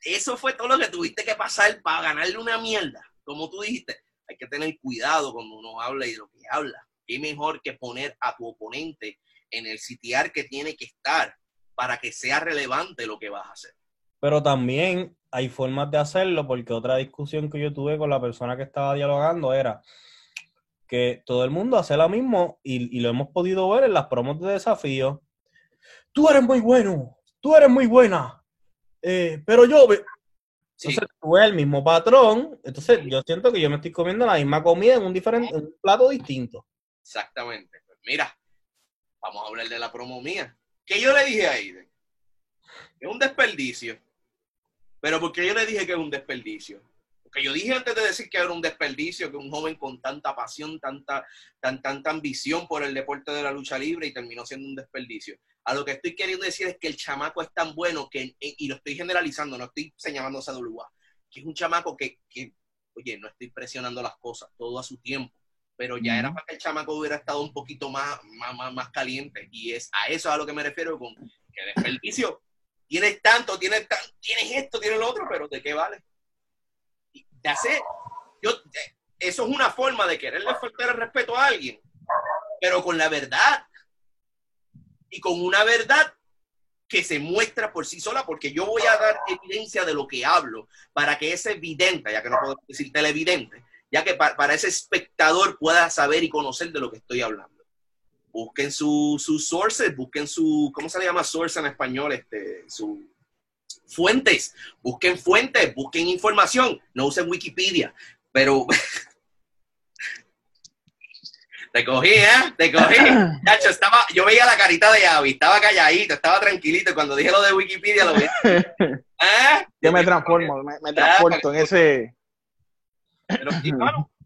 Eso fue todo lo que tuviste que pasar para ganarle una mierda. Como tú dijiste, hay que tener cuidado cuando uno habla y de lo que habla. Qué mejor que poner a tu oponente en el sitiar que tiene que estar para que sea relevante lo que vas a hacer. Pero también hay formas de hacerlo, porque otra discusión que yo tuve con la persona que estaba dialogando era que todo el mundo hace lo mismo y, lo hemos podido ver en las promos de desafío. Tú eres muy bueno, tú eres muy buena, eh, pero yo... Entonces tú el mismo patrón, entonces yo siento que yo me estoy comiendo la misma comida en un, diferente, en un plato distinto. Exactamente. Pues mira, vamos a hablar de la promo mía. ¿Qué yo le dije a Aiden? Es un desperdicio. Pero ¿por qué yo le dije que es un desperdicio? Porque yo dije antes de decir que era un desperdicio que un joven con tanta pasión, tanta, tan, tanta ambición por el deporte de la lucha libre y terminó siendo un desperdicio. A lo que estoy queriendo decir es que el chamaco es tan bueno que, y lo estoy generalizando, no estoy señalando a WA, que es un chamaco que, que, oye, no estoy presionando las cosas, todo a su tiempo pero ya era para que el chamaco hubiera estado un poquito más, más, más, caliente. Y es a eso a lo que me refiero con que desperdicio. Tienes tanto, tienes, tienes esto, tienes lo otro, pero ¿de qué vale? Ya sé, yo, eso es una forma de quererle faltar el respeto a alguien, pero con la verdad. Y con una verdad que se muestra por sí sola, porque yo voy a dar evidencia de lo que hablo para que ese evidente, ya que no puedo decir televidente, ya que para ese espectador pueda saber y conocer de lo que estoy hablando. Busquen sus su sources, busquen su, ¿cómo se le llama source en español? Este, su fuentes, busquen fuentes, busquen información, no usen Wikipedia, pero te cogí, ¿eh? Te cogí. Chacho, estaba, yo veía la carita de Avi, estaba calladito, estaba tranquilito. Y cuando dije lo de Wikipedia, lo vi. ¿Eh? Yo me transformo, me, me transporto en ese, pero,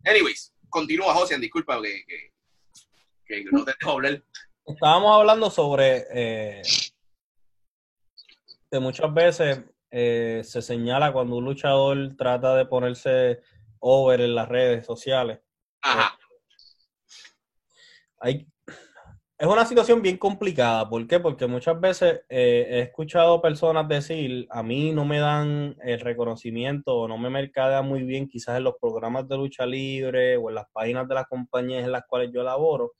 anyways, continúa, José, disculpa que, que, no te dejo hablar. Estábamos hablando sobre eh, que muchas veces eh, se señala cuando un luchador trata de ponerse over en las redes sociales. Ajá. Hay, es una situación bien complicada. ¿Por qué? Porque muchas veces eh, he escuchado personas decir, a mí no me dan el reconocimiento o no me mercadea muy bien quizás en los programas de lucha libre o en las páginas de las compañías en las cuales yo laboro,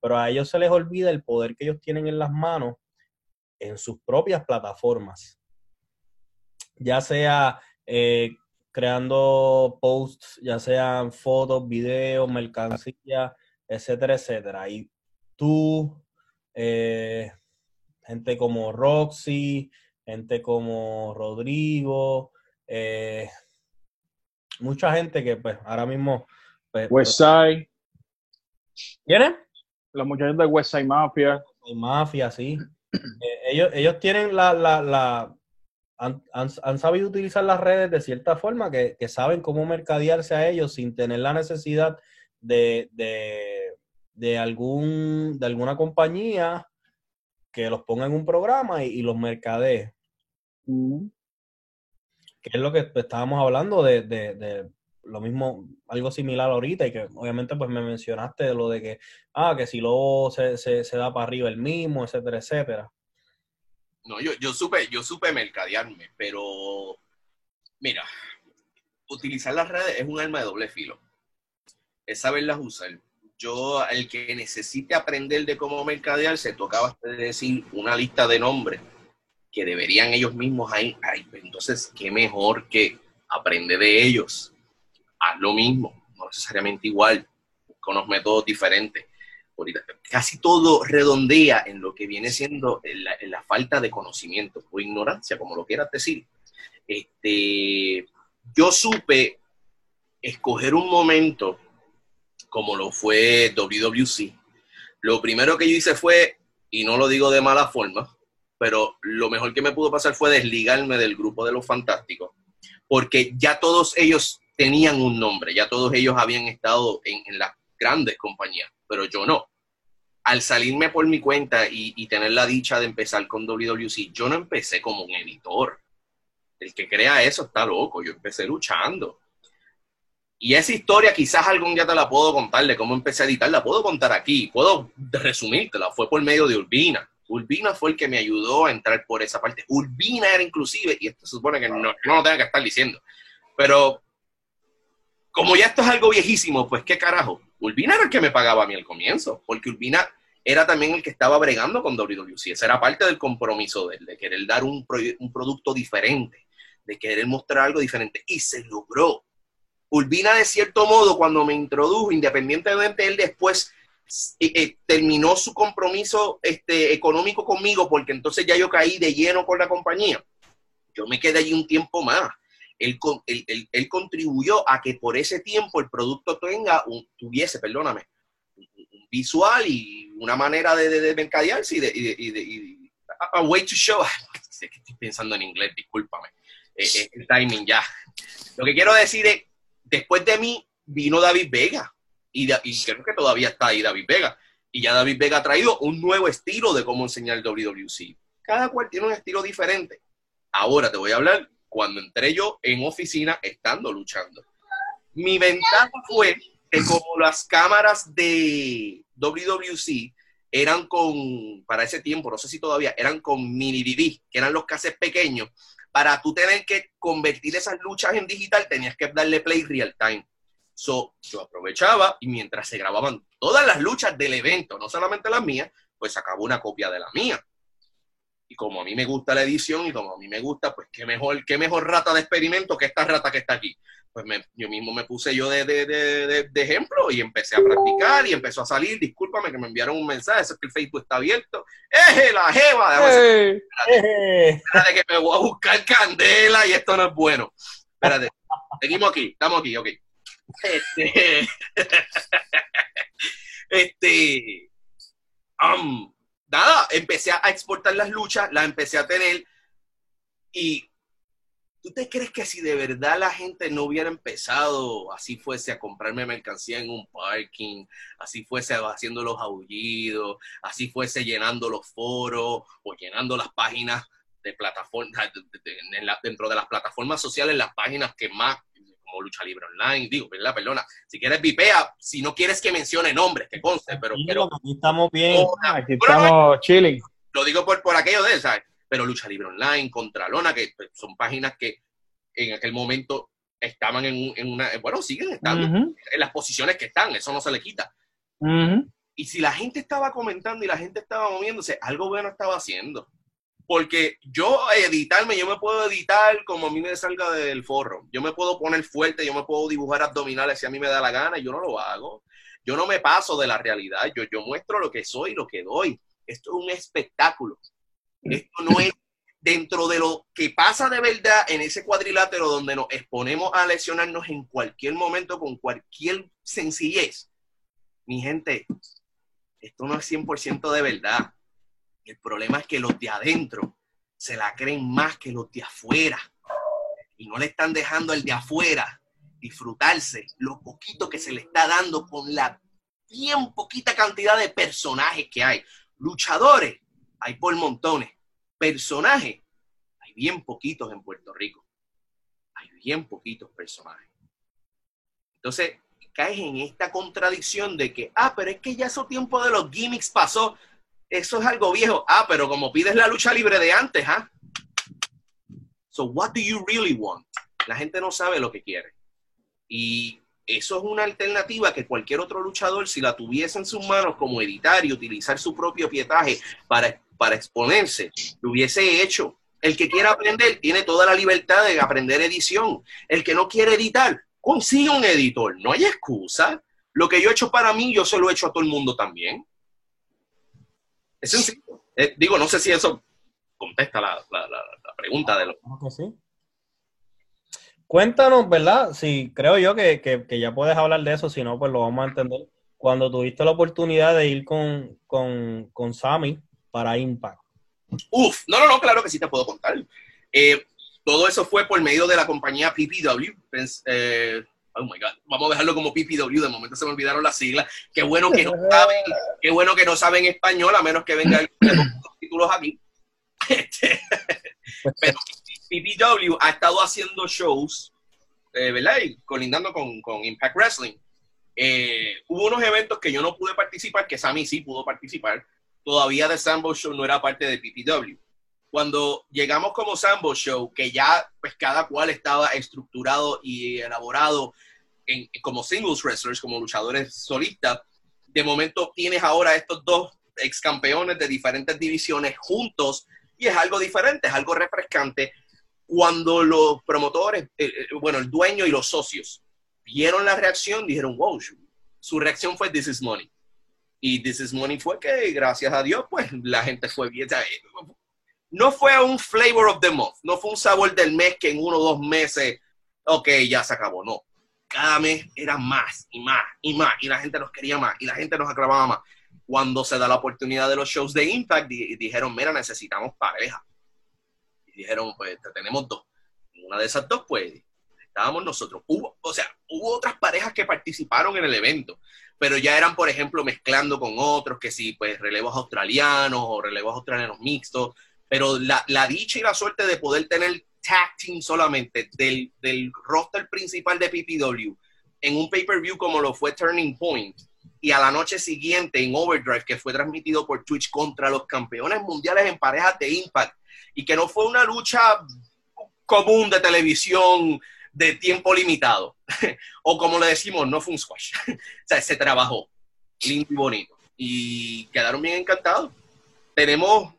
pero a ellos se les olvida el poder que ellos tienen en las manos en sus propias plataformas. Ya sea eh, creando posts, ya sean fotos, videos, mercancía, etcétera, etcétera. Y tú, eh, gente como Roxy, gente como Rodrigo, eh, mucha gente que pues ahora mismo... Pues, Westside. ¿Quiénes? Los muchachos de Westside Mafia. Mafia, sí. Eh, ellos, ellos tienen la... la, la han, han, sabido utilizar las redes de cierta forma que, que, saben cómo mercadearse a ellos sin tener la necesidad de, de de, algún, de alguna compañía que los ponga en un programa y, los mercadee. Que es lo que estábamos hablando de, de, lo mismo, algo similar ahorita, y que obviamente pues me mencionaste de lo de que, ah, que si luego se, se, da para arriba el mismo, etcétera, etcétera. No, yo, yo supe, yo supe mercadearme, pero mira, utilizar las redes es un arma de doble filo. Es saberlas usar yo, el que necesite aprender de cómo mercadear, se tocaba decir una lista de nombres que deberían ellos mismos ahí. Pues entonces, qué mejor que aprender de ellos. Haz lo mismo, no necesariamente igual, con los métodos diferentes. Casi todo redondea en lo que viene siendo la, la falta de conocimiento o ignorancia, como lo quieras decir. Este, yo supe escoger un momento como lo fue WWC, lo primero que yo hice fue, y no lo digo de mala forma, pero lo mejor que me pudo pasar fue desligarme del grupo de los fantásticos, porque ya todos ellos tenían un nombre, ya todos ellos habían estado en, las grandes compañías, pero yo no. Al salirme por mi cuenta y, tener la dicha de empezar con WWC, yo no empecé como un editor. El que crea eso está loco, yo empecé luchando. Y esa historia quizás algún día te la puedo contar de cómo empecé a editar, la puedo contar aquí, puedo resumírtela, fue por medio de Urbina. Urbina fue el que me ayudó a entrar por esa parte. Urbina era inclusive, y esto se supone que no, no lo tenga que estar diciendo, pero como ya esto es algo viejísimo, pues qué carajo. Urbina era el que me pagaba a mí al comienzo, porque Urbina era también el que estaba bregando con WWC. Esa era parte del compromiso de él, de querer dar un, producto diferente, de querer mostrar algo diferente. Y se logró. Urbina, de cierto modo, cuando me introdujo, independientemente él después eh, eh, terminó su compromiso este, económico conmigo, porque entonces ya yo caí de lleno con la compañía. Yo me quedé allí un tiempo más. Él, contribuyó a que por ese tiempo el producto tenga tuviese, perdóname, un, visual y una manera de, de, de mercadearse y de, y a way to show. Sé que estoy pensando en inglés, discúlpame. Eh, el timing ya. Lo que quiero decir es, después de mí vino David Vega y, creo que todavía está ahí David Vega. Y ya David Vega ha traído un nuevo estilo de cómo enseñar el WWC. Cada cual tiene un estilo diferente. Ahora te voy a hablar cuando entré yo en oficina estando luchando. Mi ventaja fue que como las cámaras de WWC eran con, para ese tiempo, no sé si todavía, eran con mini DV, que eran los cases pequeños, para tú tener que convertir esas luchas en digital, tenías que darle play real time. So, yo aprovechaba y mientras se grababan todas las luchas del evento, no solamente las mías, pues sacaba una copia de la mía. Y como a mí me gusta la edición y como a mí me gusta, pues qué mejor, qué mejor rata de experimento que esta rata que está aquí. Pues yo mismo me puse yo de, de, de, de, ejemplo y empecé a practicar y empezó a salir. Discúlpame que me enviaron un mensaje, eso es que el Facebook está abierto. ¡Eh, la jeva! Déjame espérate, que me voy a buscar candela y esto no es bueno. Espérate, seguimos aquí, estamos aquí, ok. Este, este, um, nada, empecé a exportar las luchas, las empecé a tener y ¿Tú te crees que si de verdad la gente no hubiera empezado, así fuese a comprarme mercancía en un parking, así fuese haciendo los aullidos, así fuese llenando los foros o llenando las páginas de plataformas, dentro de las plataformas sociales, las páginas que más, como Lucha Libre Online, digo, ¿verdad? Perdona, si quieres vipea, si no quieres que mencione nombres, que conste, pero... pero aquí estamos bien, aquí estamos chilling. Lo digo por, por aquello de, ¿sabes? pero Lucha Libre Online, Contralona, que pues, son páginas que en aquel momento estaban en, una, bueno, siguen estando en las posiciones que están, eso no se le quita. Y si la gente estaba comentando y la gente estaba moviéndose, algo bueno estaba haciendo. Porque yo editarme, yo me puedo editar como a mí me salga del forro. Yo me puedo poner fuerte, yo me puedo dibujar abdominales si a mí me da la gana, yo no lo hago. Yo no me paso de la realidad, yo, yo muestro lo que soy, lo que doy. Esto es un espectáculo. Esto no es dentro de lo que pasa de verdad en ese cuadrilátero donde nos exponemos a lesionarnos en cualquier momento con cualquier sencillez. Mi gente, esto no es 100% de verdad. El problema es que los de adentro se la creen más que los de afuera y no le están dejando al de afuera disfrutarse lo poquito que se le está dando con la bien poquita cantidad de personajes que hay. Luchadores, hay por montones. Personajes, hay bien poquitos en Puerto Rico. Hay bien poquitos personajes. Entonces, caes en esta contradicción de que, ah, pero es que ya su tiempo de los gimmicks pasó. Eso es algo viejo. Ah, pero como pides la lucha libre de antes, ¿ah? So, what do you really want? La gente no sabe lo que quiere. Y eso es una alternativa que cualquier otro luchador, si la tuviese en sus manos como editar y utilizar su propio pietaje para, para exponerse, lo hubiese hecho. El que quiera aprender tiene toda la libertad de aprender edición. El que no quiere editar, consigue un editor. No hay excusa. Lo que yo he hecho para mí, yo se lo he hecho a todo el mundo también. Es sencillo. Eh, digo, no sé si eso contesta la, pregunta de lo. que sí. Cuéntanos, ¿verdad? Sí, creo yo que, ya puedes hablar de eso, si no, pues lo vamos a entender. Cuando tuviste la oportunidad de ir con, con, Sammy para Impact. Uf, no, no, no, claro que sí te puedo contar. Eh, todo eso fue por medio de la compañía PPW. Eh, oh my God, vamos a dejarlo como PPW, de momento se me olvidaron las siglas. Qué bueno que no saben, qué bueno que no saben español, a menos que vengan los títulos aquí. Este, pero PPW ha estado haciendo shows, eh, ¿verdad? Y colindando con, con Impact Wrestling. Eh, hubo unos eventos que yo no pude participar, que Sammy sí pudo participar. Todavía The Sambo Show no era parte de PPW. Cuando llegamos como Sambo Show, que ya pues cada cual estaba estructurado y elaborado como singles wrestlers, como luchadores solistas, de momento tienes ahora estos dos ex campeones de diferentes divisiones juntos y es algo diferente, es algo refrescante. Cuando los promotores, eh, eh, bueno, el dueño y los socios vieron la reacción, dijeron, wow, su reacción fue This is Money. Y This is Money fue que, gracias a Dios, pues la gente fue bien. No fue un flavor of the month, no fue un sabor del mes que en uno o dos meses, ok, ya se acabó, no. Cada mes era más y más y más, y la gente nos quería más, y la gente nos aclamaba más. Cuando se da la oportunidad de los shows de Impact, dijeron, mira, necesitamos pareja. Y dijeron, pues tenemos dos. Una de esas dos, pues estábamos nosotros. Hubo, o sea, hubo otras parejas que participaron en el evento, pero ya eran, por ejemplo, mezclando con otros, que sí, pues relevos australianos o relevos australianos mixtos, pero la, dicha y la suerte de poder tener tag team solamente del, del roster principal de PPW en un pay-per-view como lo fue Turning Point y a la noche siguiente en Overdrive, que fue transmitido por Twitch contra los campeones mundiales en parejas de Impact, y que no fue una lucha común de televisión de tiempo limitado. o como le decimos, no fue un squash. o sea, se trabajó lindo y bonito. Y quedaron bien encantados. Tenemos,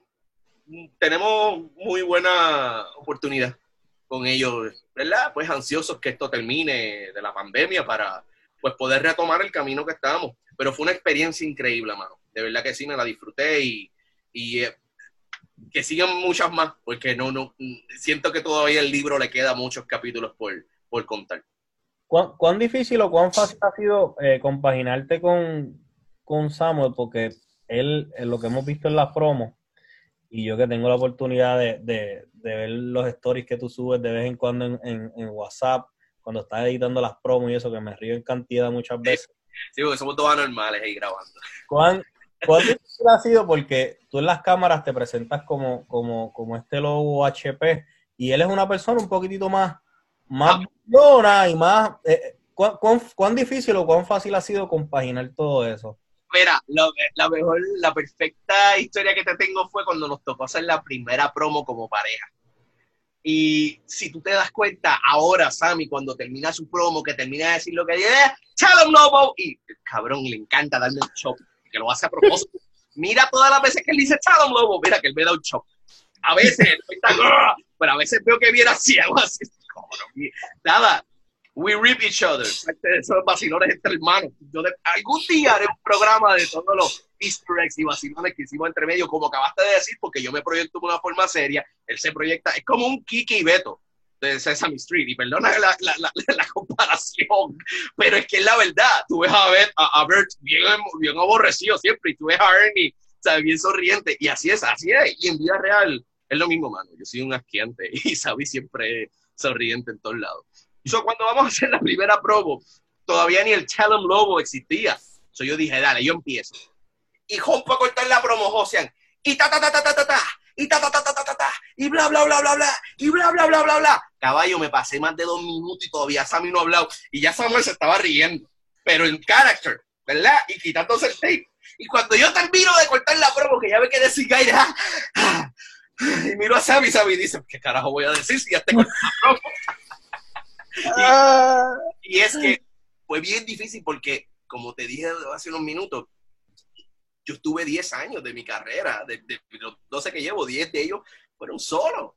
tenemos muy buena oportunidad con ellos, ¿verdad? Pues ansiosos que esto termine de la pandemia para pues poder retomar el camino que estábamos. Pero fue una experiencia increíble, mano. De verdad que sí, me la disfruté y, y eh, que sigan muchas más, porque no, no, siento que todavía el libro le queda muchos capítulos por, por contar. ¿Cuán, difícil o cuán fácil ha sido eh, compaginarte con, con Samuel? Porque él, en lo que hemos visto en las promos, y yo que tengo la oportunidad de, de, ver los stories que tú subes de vez en cuando en, en, WhatsApp, cuando estás editando las promos y eso, que me río en cantidad muchas veces. Sí, porque somos todos anormales ahí grabando. ¿Cuán, ¿Cuál ha sido? Porque tú en las cámaras te presentas como, como, como este logo HP y él es una persona un poquitito más, más ah. y más... Eh, ¿cuán, difícil o cuán fácil ha sido compaginar todo eso? Mira, la mejor, la perfecta historia que te tengo fue cuando nos tocó hacer la primera promo como pareja. Y si tú te das cuenta, ahora Sammy, cuando termina su promo, que termina de decir lo que dice, ¡Tell him, Lobo! Y cabrón, le encanta darle un shock que lo hace a propósito. Mira todas las veces que él dice Chadon Lobo, mira que él me da un shock. A veces, pero a veces veo que viene así, algo así. Nada, we rip each other. Esos vacilones entre hermanos. Yo algún día haré un programa de todos los easter eggs y vacilones que hicimos entre medio, como acabaste de decir, porque yo me proyecto de una forma seria, él se proyecta, es como un Kiki y Beto de Sesame Street, y perdona la, la, la, la, comparación, pero es que es la verdad, tú ves a Bert, a, Bert bien, bien, aborrecido siempre, y tú ves a Ernie, ¿sabes? bien sonriente, y así es, así es, y en vida real es lo mismo, mano, yo soy un asquiante, y Sabi siempre sonriente en todos lados. Cuando vamos a hacer la primera promo, todavía ni el em Lobo existía, so, yo dije, dale, yo empiezo. Y rompo a cortar la promo, Josian, y ta, ta, ta, ta, ta, ta, ta, y ta, ta, ta, ta, ta, ta, ta, y bla, bla, bla, bla, bla, y bla, bla, bla, bla, bla. Caballo, me pasé más de dos minutos y todavía Sammy no ha hablado. Y ya Samuel se estaba riendo, pero en character, ¿verdad? Y quitándose el tape. Y cuando yo termino de cortar la promo, que ya me quedé sin aire, y miro a Sammy, Sammy dice, ¿qué carajo voy a decir si ya te corté la promo? Y, y es que fue bien difícil porque, como te dije hace unos minutos, yo estuve 10 años de mi carrera, de, los 12 que llevo, 10 de ellos fueron solos.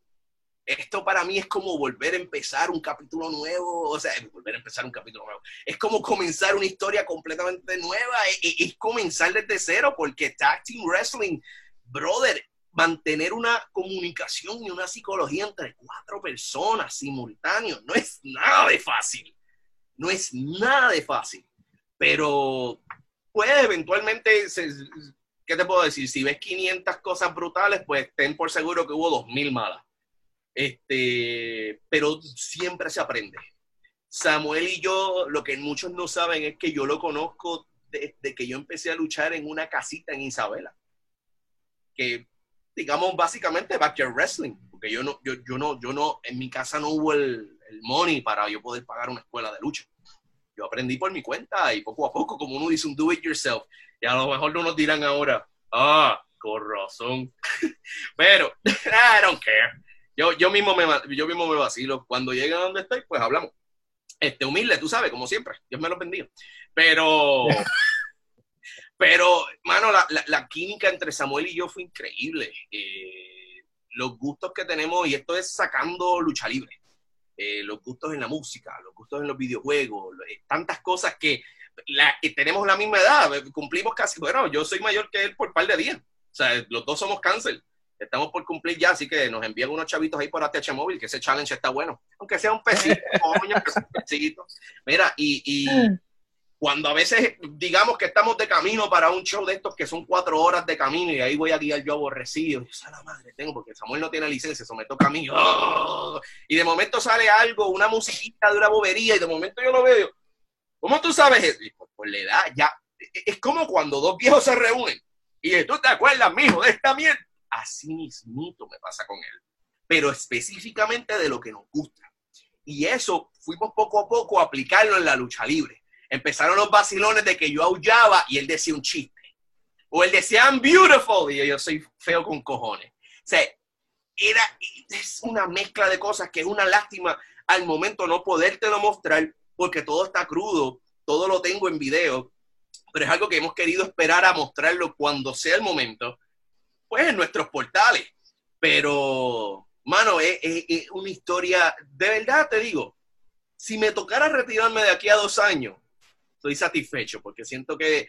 Esto para mí es como volver a empezar un capítulo nuevo, o sea, volver a empezar un capítulo nuevo. Es como comenzar una historia completamente nueva, es, es comenzar desde cero, porque Tag Team Wrestling, brother, mantener una comunicación y una psicología entre cuatro personas simultáneos no es nada de fácil. No es nada de fácil. Pero pues eventualmente, ¿qué te puedo decir? Si ves 500 cosas brutales, pues ten por seguro que hubo 2000 malas. Este, pero siempre se aprende. Samuel y yo, lo que muchos no saben es que yo lo conozco desde que yo empecé a luchar en una casita en Isabela. Que, digamos, básicamente backyard wrestling. Porque yo no, yo, yo no, yo no, en mi casa no hubo el, money para yo poder pagar una escuela de lucha yo aprendí por mi cuenta y poco a poco, como uno dice un do it yourself, y a lo mejor no nos dirán ahora, ah, con razón. Pero, I don't care. Yo, yo, mismo me, yo mismo me vacilo. Cuando lleguen a donde estoy, pues hablamos. Este, humilde, tú sabes, como siempre. Dios me lo bendiga. Pero, pero, mano, la, química entre Samuel y yo fue increíble. Eh, los gustos que tenemos, y esto es sacando lucha libre. Eh, los gustos en la música, los gustos en los videojuegos, eh, tantas cosas que, tenemos la misma edad, cumplimos casi, bueno, yo soy mayor que él por par de días. O sea, los dos somos cáncer. Estamos por cumplir ya, así que nos envían unos chavitos ahí por ATH Móvil, que ese challenge está bueno. Aunque sea un pesito, coño, que un pesito. Mira, y, y, cuando a veces digamos que estamos de camino para un show de estos que son cuatro horas de camino y ahí voy a guiar yo aborrecido, yo sé la madre tengo porque Samuel no tiene licencia, eso me toca a mí. ¡oh! Y de momento sale algo, una musiquita de una bobería y de momento yo lo veo. ¿Cómo tú sabes eso? Pues, por la edad, ya. Es como cuando dos viejos se reúnen y tú te acuerdas, mijo, de esta mierda. Así mismito me pasa con él. Pero específicamente de lo que nos gusta. Y eso fuimos poco a poco a aplicarlo en la lucha libre. Empezaron los vacilones de que yo aullaba y él decía un chiste. O él decía, I'm beautiful. Y yo soy feo con cojones. O sea, era, es una mezcla de cosas que es una lástima al momento no podértelo mostrar porque todo está crudo, todo lo tengo en video pero es algo que hemos querido esperar a mostrarlo cuando sea el momento, pues en nuestros portales. Pero, mano, es, una historia, de verdad te digo, si me tocara retirarme de aquí a dos años, estoy satisfecho porque siento que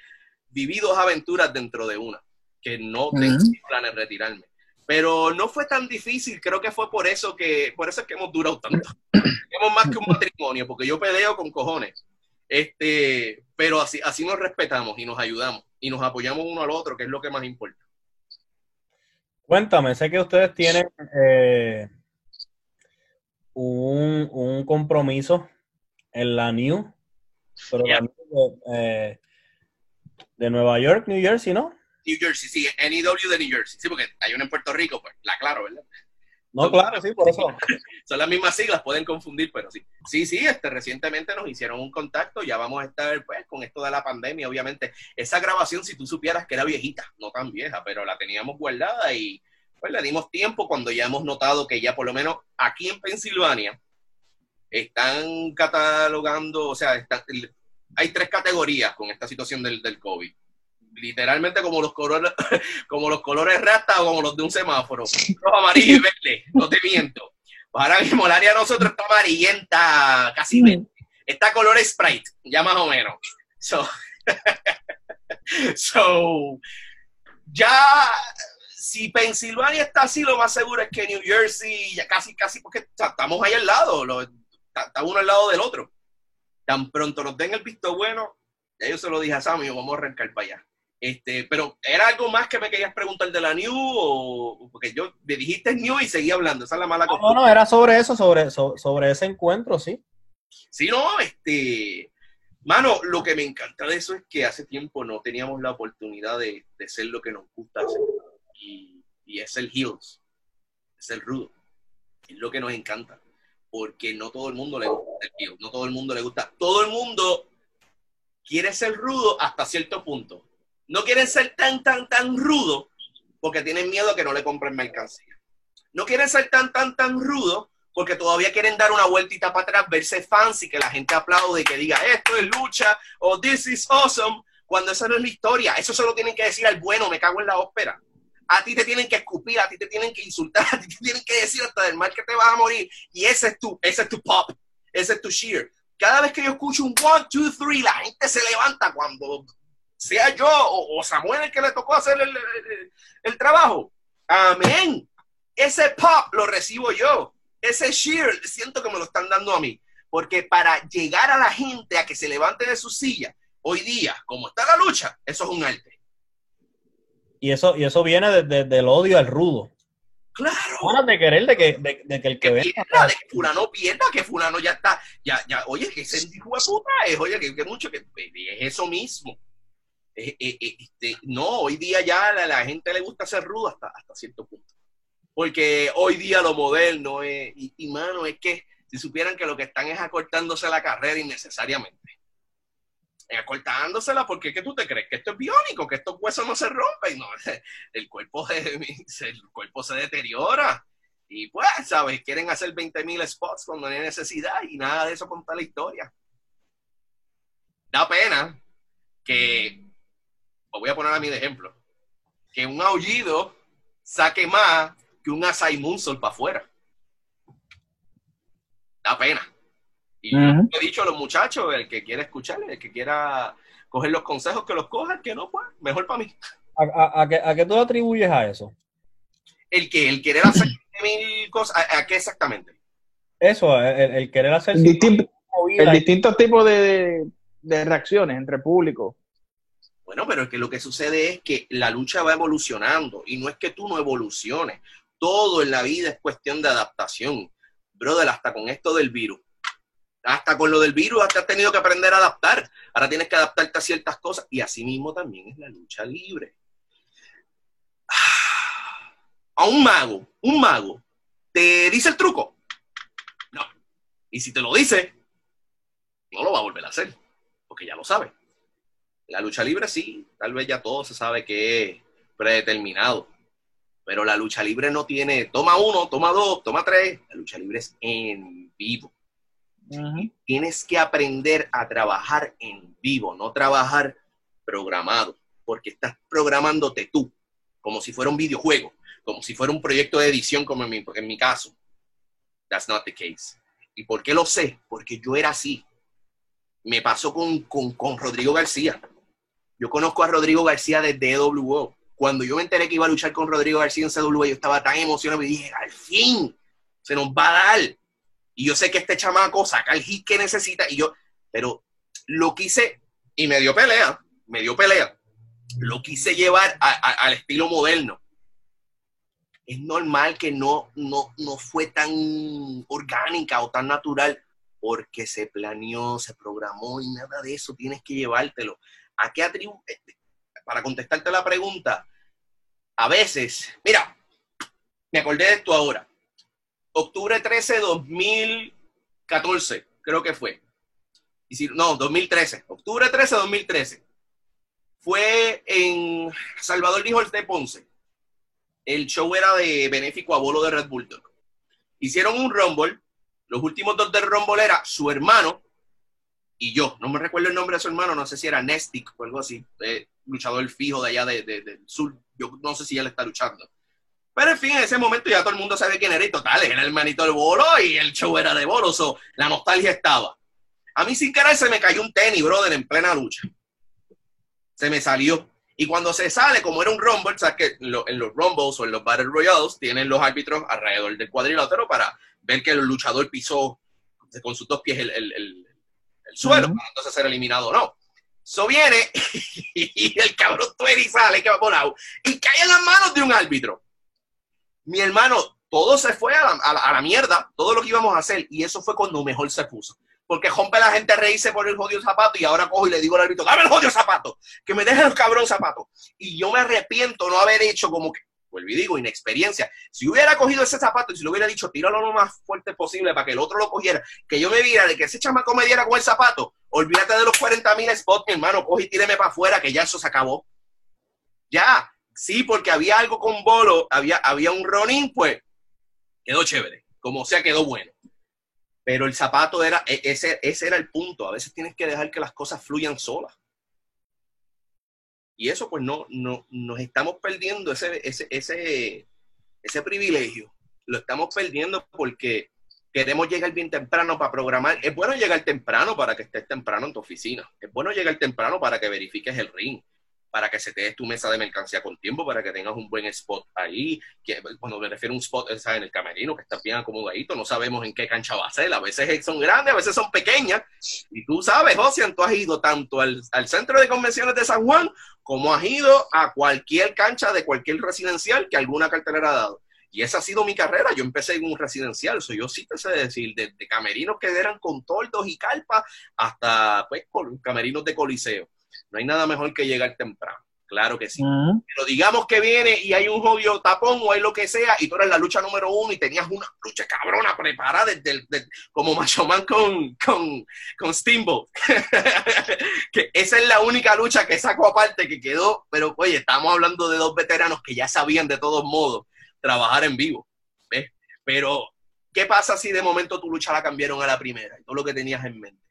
viví dos aventuras dentro de una, que no tengo planes de retirarme. Pero no fue tan difícil, creo que fue por eso que, por eso es que hemos durado tanto. hemos más que un matrimonio, porque yo peleo con cojones. Este, pero así, así nos respetamos y nos ayudamos y nos apoyamos uno al otro, que es lo que más importa. Cuéntame, sé que ustedes tienen eh, un, compromiso en la New, pero eh, de, Nueva York, New Jersey, ¿no? New Jersey, sí, NEW de New Jersey, sí, porque hay una en Puerto Rico, pues, la claro, ¿verdad? No, claro, sí, por eso. Son las mismas siglas, pueden confundir, pero sí. Sí, sí, este, recientemente nos hicieron un contacto, ya vamos a estar, pues, con esto de la pandemia, obviamente. Esa grabación, si tú supieras que era viejita, no tan vieja, pero la teníamos guardada y, pues, le dimos tiempo cuando ya hemos notado que ya, por lo menos aquí en Pensilvania, están catalogando, o sea, hay tres categorías con esta situación del, del COVID literalmente como los colores, como los colores rasta o como los de un semáforo. Rojo, amarillo y verde, no te miento. Ahora mismo el área de nosotros está amarillenta, casi verde. Está color Sprite, ya más o menos. So, so, ya, si Pensilvania está así, lo más seguro es que New Jersey, ya casi, casi, porque estamos ahí al lado, está, uno al lado del otro. Tan pronto nos den el visto bueno, ya yo se lo dije a Sammy, vamos a arrancar para allá. Este, pero ¿era algo más que me querías preguntar de la New? O, porque yo me dijiste New y seguí hablando, esa es la mala cosa. No, no, era sobre eso, sobre, sobre ese encuentro, sí. Sí, no, este, mano, lo que me encanta de eso es que hace tiempo no teníamos la oportunidad de, de ser lo que nos gusta hacer. Y, y es el heels, es el rudo, es lo que nos encanta. Porque no todo el mundo le gusta el heel, no todo el mundo le gusta, todo el mundo quiere ser rudo hasta cierto punto no quieren ser tan, tan, tan rudos porque tienen miedo a que no le compren mercancía. No quieren ser tan, tan, tan rudos porque todavía quieren dar una vueltita para atrás, verse fancy, que la gente aplaude y que diga esto es lucha o this is awesome, cuando esa no es la historia. Eso se lo tienen que decir al bueno, me cago en la ópera. A ti te tienen que escupir, a ti te tienen que insultar, a ti te tienen que decir hasta del mal que te vas a morir. Y ese es tu, ese es tu pop, ese es tu sheer. Cada vez que yo escucho un one, two, three, la gente se levanta cuando sea yo o, Samuel el que le tocó hacer el, trabajo. Amén. Ese pop lo recibo yo. Ese sheer siento que me lo están dando a mí. Porque para llegar a la gente a que se levante de su silla, hoy día, como está la lucha, eso es un arte. Y eso, y eso viene desde el odio al rudo. Claro. de querer de que, de, que el que, pierda, de que fulano pierda, que fulano ya está, ya, ya, oye, que ese hijo de puta es, oye, que, que mucho, que es eso mismo. Eh, eh, eh, este, no, hoy día ya a la, gente le gusta ser rudo hasta, hasta cierto punto. Porque hoy día lo moderno es, y, mano, es que si supieran que lo que están es acortándose la carrera innecesariamente. Acortándosela porque ¿qué tú te crees? Que esto es biónico, que estos huesos no se rompen. No, el cuerpo, el cuerpo se deteriora. Y pues, ¿sabes? Quieren hacer 20.000 spots cuando no hay necesidad y nada de eso contar la historia. Da pena que, os voy a poner a mí de ejemplo, que un aullido saque más que un Asai Moonsault para afuera. Da pena. Y he dicho a los muchachos, el que quiera escuchar, el que quiera coger los consejos, que los coja, el que no, pues, mejor para mí. ¿A, qué, ¿A, qué, tú atribuyes a eso? El que, el querer hacer mil cosas, ¿a, qué exactamente? Eso, el, querer hacer... el distintos tipos de, de reacciones entre público. Bueno, pero es que lo que sucede es que la lucha va evolucionando y no es que tú no evoluciones. Todo en la vida es cuestión de adaptación. Brother, hasta con esto del virus. Hasta con lo del virus, hasta has tenido que aprender a adaptar. Ahora tienes que adaptarte a ciertas cosas. Y así mismo también es la lucha libre. A un mago, un mago, ¿te dice el truco? No. Y si te lo dice, no lo va a volver a hacer, porque ya lo sabe. La lucha libre sí, tal vez ya todo se sabe que es predeterminado, pero la lucha libre no tiene toma uno, toma dos, toma tres, la lucha libre es en vivo. Tienes que aprender a trabajar en vivo, no trabajar programado, porque estás programándote tú, como si fuera un videojuego, como si fuera un proyecto de edición, como en mi, en mi caso. That's not the case. ¿Y por qué lo sé? Porque yo era así. Me pasó con, con, con Rodrigo García. Yo conozco a Rodrigo García desde EWO. Cuando yo me enteré que iba a luchar con Rodrigo García en CW, yo estaba tan emocionado y dije, al fin, se nos va a dar. Y yo sé que este chamaco saca el hit que necesita. Y yo, pero lo quise, y me dio pelea, me dio pelea. Lo quise llevar al estilo moderno. Es normal que no, no, no fue tan orgánica o tan natural porque se planeó, se programó y nada de eso. Tienes que llevártelo. ¿A qué atribu eh, Para contestarte la pregunta, a veces, mira, me acordé de esto ahora. Octubre 13, 2014, creo que fue. Y si, no, 2013. Octubre 13, 2013. Fue en Salvador Dijo de Ponce. El show era de benéfico a bolo de Red Bull Hicieron un Rumble. Los últimos dos del Rumble era su hermano y yo. No me recuerdo el nombre de su hermano, no sé si era Nestic o algo así, eh, luchador fijo de allá de, del sur. Yo no sé si él está luchando. Pero en fin, en ese momento ya todo el mundo sabe quién era y total, era el hermanito del bolo y el show era de bolo, so, la nostalgia estaba. A mí sin querer se me cayó un tenis, brother, en plena lucha. Se me salió. Y cuando se sale, como era un rumble, sabes que en, los rumbles o en los battle royales tienen los árbitros alrededor del cuadrilátero para ver que el luchador pisó con sus dos pies el, el suelo, para entonces ser eliminado o no. So viene y el cabrón Twenty sale que va por lado y cae en las manos de un árbitro. Mi hermano, todo se fue a la, mierda, todo lo que íbamos a hacer, y eso fue cuando mejor se puso. Porque rompe la gente a reírse por el jodido zapato y ahora cojo y le digo al árbitro, dame el jodido zapato, que me deje el cabrón zapato. Y yo me arrepiento no haber hecho como que, vuelvo y digo, inexperiencia. Si hubiera cogido ese zapato y si lo hubiera dicho, tíralo lo más fuerte posible para que el otro lo cogiera, que yo me viera de que ese chamaco me diera con el zapato, olvídate de los 40 mil spots, mi hermano, coge y tíreme para afuera, que ya eso se acabó. Ya, sí, porque había algo con Bolo, había, había un running, pues quedó chévere, como sea, quedó bueno. Pero el zapato era, e, ese, ese era el punto. A veces tienes que dejar que las cosas fluyan solas. Y eso pues no, no nos estamos perdiendo ese, ese, ese, ese privilegio. Lo estamos perdiendo porque queremos llegar bien temprano para programar. Es bueno llegar temprano para que estés temprano en tu oficina. Es bueno llegar temprano para que verifiques el ring para que se te des tu mesa de mercancía con tiempo, para que tengas un buen spot ahí. Que, cuando me refiero a un spot, en el camerino, que está bien acomodadito, no sabemos en qué cancha va a ser. A veces son grandes, a veces son pequeñas. Y tú sabes, José, tú has ido tanto al, centro de convenciones de San Juan como has ido a cualquier cancha de cualquier residencial que alguna cartelera ha dado. Y esa ha sido mi carrera. Yo empecé en un residencial, so yo sí te sé decir, de, camerinos que eran con toldos y carpas hasta pues, camerinos de coliseo. No hay nada mejor que llegar temprano. Claro que sí. Pero digamos que viene y hay un jodido tapón o hay lo que sea y tú eres la lucha número uno y tenías una lucha cabrona preparada desde, como Macho Man con, con, con Steamboat. que esa es la única lucha que sacó aparte que quedó. Pero oye, estamos hablando de dos veteranos que ya sabían de todos modos trabajar en vivo. Pero, ¿qué pasa si de momento tu lucha la cambiaron a la primera y todo lo que tenías en mente?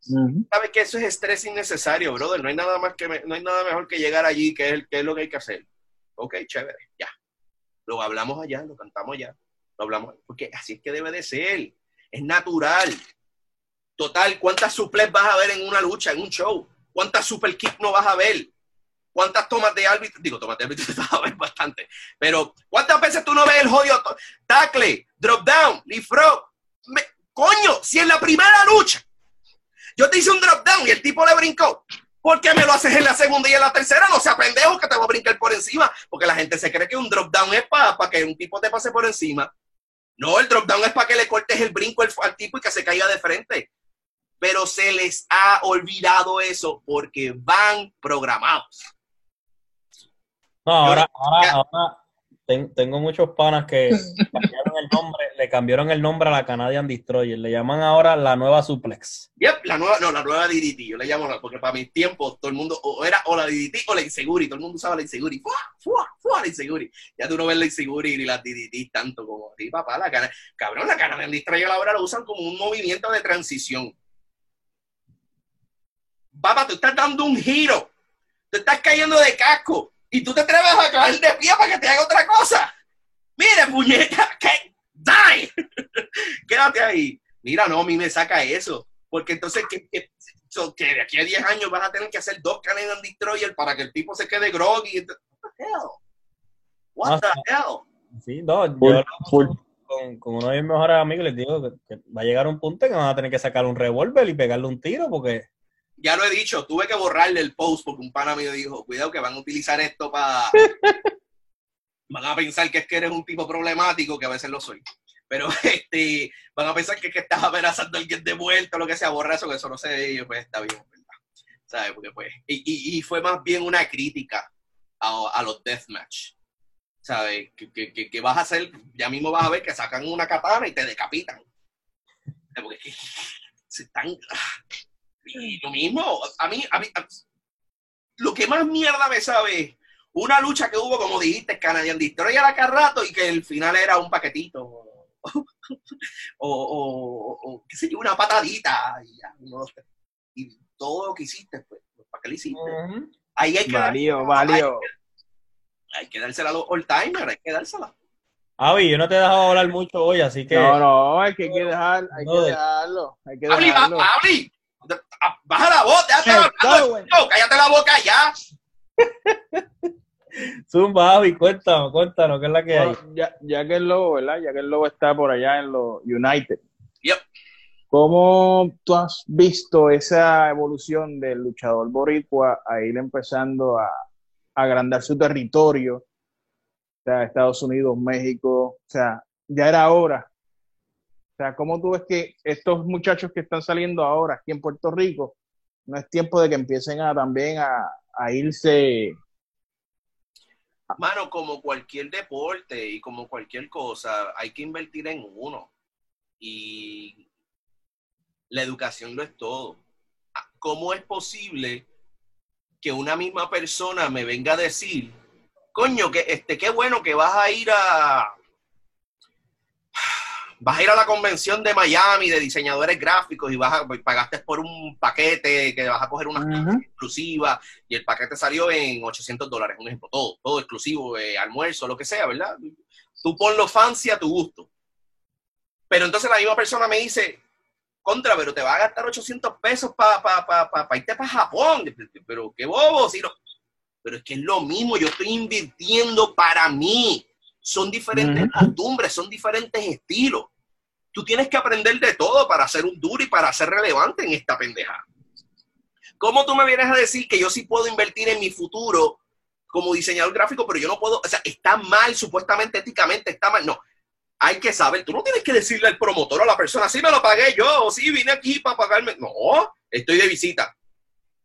¿Sabes que eso es estrés innecesario, brother? No hay nada más que no hay nada mejor que llegar allí, que es, que es lo que hay que hacer. Ok, chévere, ya. Lo hablamos allá, lo cantamos allá, lo hablamos, porque así es que debe de ser. Es natural. Total, ¿cuántas suples vas a ver en una lucha, en un show? ¿Cuántas super kick no vas a ver? ¿Cuántas tomas de árbitro? Digo, tomas de árbitro vas a ver bastante. Pero, ¿cuántas veces tú no ves el jodido tackle, drop down, leaf Coño, si en la primera lucha yo te hice un drop down y el tipo le brincó. ¿Por qué me lo haces en la segunda y en la tercera? No sea pendejo que te voy a brincar por encima. Porque la gente se cree que un drop down es para que un tipo te pase por encima. No, el drop down es para que le cortes el brinco al, tipo y que se caiga de frente. Pero se les ha olvidado eso porque van programados. No, ahora, ahora, ahora tengo muchos panas que cambiaron el nombre, le cambiaron el nombre a la Canadian Destroyer. Le llaman ahora la nueva Suplex. Yep, la nueva, no, la nueva DDT. Yo le llamo, porque para mis tiempos todo el mundo o era o la DDT o la Inseguri. Todo el mundo usaba la Inseguri. ¡Fua, fua, fua! La Inseguri. Ya tú no ves la Inseguri ni la DDT tanto como a ti, papá. La cara, cabrón, la Canadian Destroyer ahora lo usan como un movimiento de transición. Papá, tú estás dando un giro. Tú estás cayendo de casco y tú te atreves a caer de pie para que te haga otra cosa. Mire, puñeta, que die. Quédate ahí. Mira, no, a mí me saca eso. Porque entonces, que, que, de aquí a 10 años vas a tener que hacer dos Canadian Destroyer para que el tipo se quede groggy. What the hell? What the hell? Sí, no, yo con, con, uno de mis mejores amigos les digo que, que, va a llegar un punto en que van a tener que sacar un revólver y pegarle un tiro porque ya lo he dicho, tuve que borrarle el post porque un pana mío dijo, cuidado que van a utilizar esto para... van a pensar que es que eres un tipo problemático, que a veces lo soy. Pero este, van a pensar que, que estás amenazando a alguien de vuelta o lo que sea, borra eso, que eso no sé, yo pues está bien, ¿verdad? ¿Sabes? Porque pues, y, y, fue más bien una crítica a, a los deathmatch. ¿Sabes? Que, que, que, vas a hacer, ya mismo vas a ver que sacan una katana y te decapitan. Porque se están y lo mismo, a mí, a mí, lo que más mierda me sabe una lucha que hubo, como dijiste, Canadian Destroyer a rato y que el final era un paquetito. o, o, o, qué sé yo, una patadita. Y, ya, y, todo lo que hiciste, pues, ¿para qué lo hiciste? Ahí hay que valió, valió. Hay, que dársela a los all timers, hay que dársela. Avi, yo no te he dejado hablar mucho hoy, así que. No, no, hay que, dejar, hay que dejarlo. Hay que dejarlo. Baja la voz, cállate la boca ya. Zumba, Avi, cuéntanos, cuéntanos, ¿qué es la que hay? Ya, ya, que el lobo, ¿verdad? Ya que el lobo está por allá en los United. Yep. ¿Cómo tú has visto esa evolución del luchador boricua a ir empezando a, a agrandar su territorio? O sea, Estados Unidos, México, o sea, ya era hora o sea, ¿cómo tú ves que estos muchachos que están saliendo ahora aquí en Puerto Rico, no es tiempo de que empiecen a también a, a irse? Mano, como cualquier deporte y como cualquier cosa, hay que invertir en uno. Y la educación no es todo. ¿Cómo es posible que una misma persona me venga a decir, coño, que este, qué bueno que vas a ir a, vas a ir a la convención de Miami de diseñadores gráficos y vas a, pagaste por un paquete que vas a coger una exclusiva y el paquete salió en 800 dólares, un ejemplo, todo, todo exclusivo, eh, almuerzo, lo que sea, ¿verdad? Tú ponlo fancy a tu gusto. Pero entonces la misma persona me dice, contra, pero te va a gastar 800 pesos para pa, irte para Japón. Pero qué bobo, si no. Pero es que es lo mismo, yo estoy invirtiendo para mí son diferentes costumbres, son diferentes estilos. Tú tienes que aprender de todo para ser un duro y para ser relevante en esta pendeja. ¿Cómo tú me vienes a decir que yo sí puedo invertir en mi futuro como diseñador gráfico, pero yo no puedo, o sea, está mal, supuestamente, éticamente, está mal? No, hay que saber, tú no tienes que decirle al promotor o a la persona, sí me lo pagué yo, o sí vine aquí para pagarme. No, estoy de visita,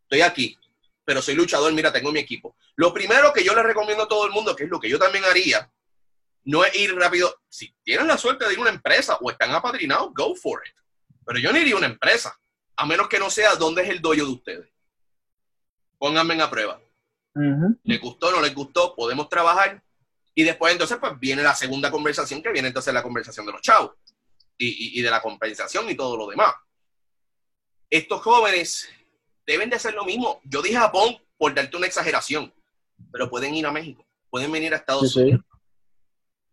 estoy aquí, pero soy luchador, mira, tengo mi equipo. Lo primero que yo le recomiendo a todo el mundo, que es lo que yo también haría, no es ir rápido. Si tienen la suerte de ir a una empresa o están apadrinados, go for it. Pero yo no iría a una empresa, a menos que no sea dónde es el doyo de ustedes. Pónganme a prueba. ¿Les gustó o no les gustó? Podemos trabajar. Y después entonces pues viene la segunda conversación, que viene entonces la conversación de los chavos y, y de la compensación y todo lo demás. Estos jóvenes deben de hacer lo mismo. Yo dije Japón por darte una exageración, pero pueden ir a México, pueden venir a Estados Sí, sí.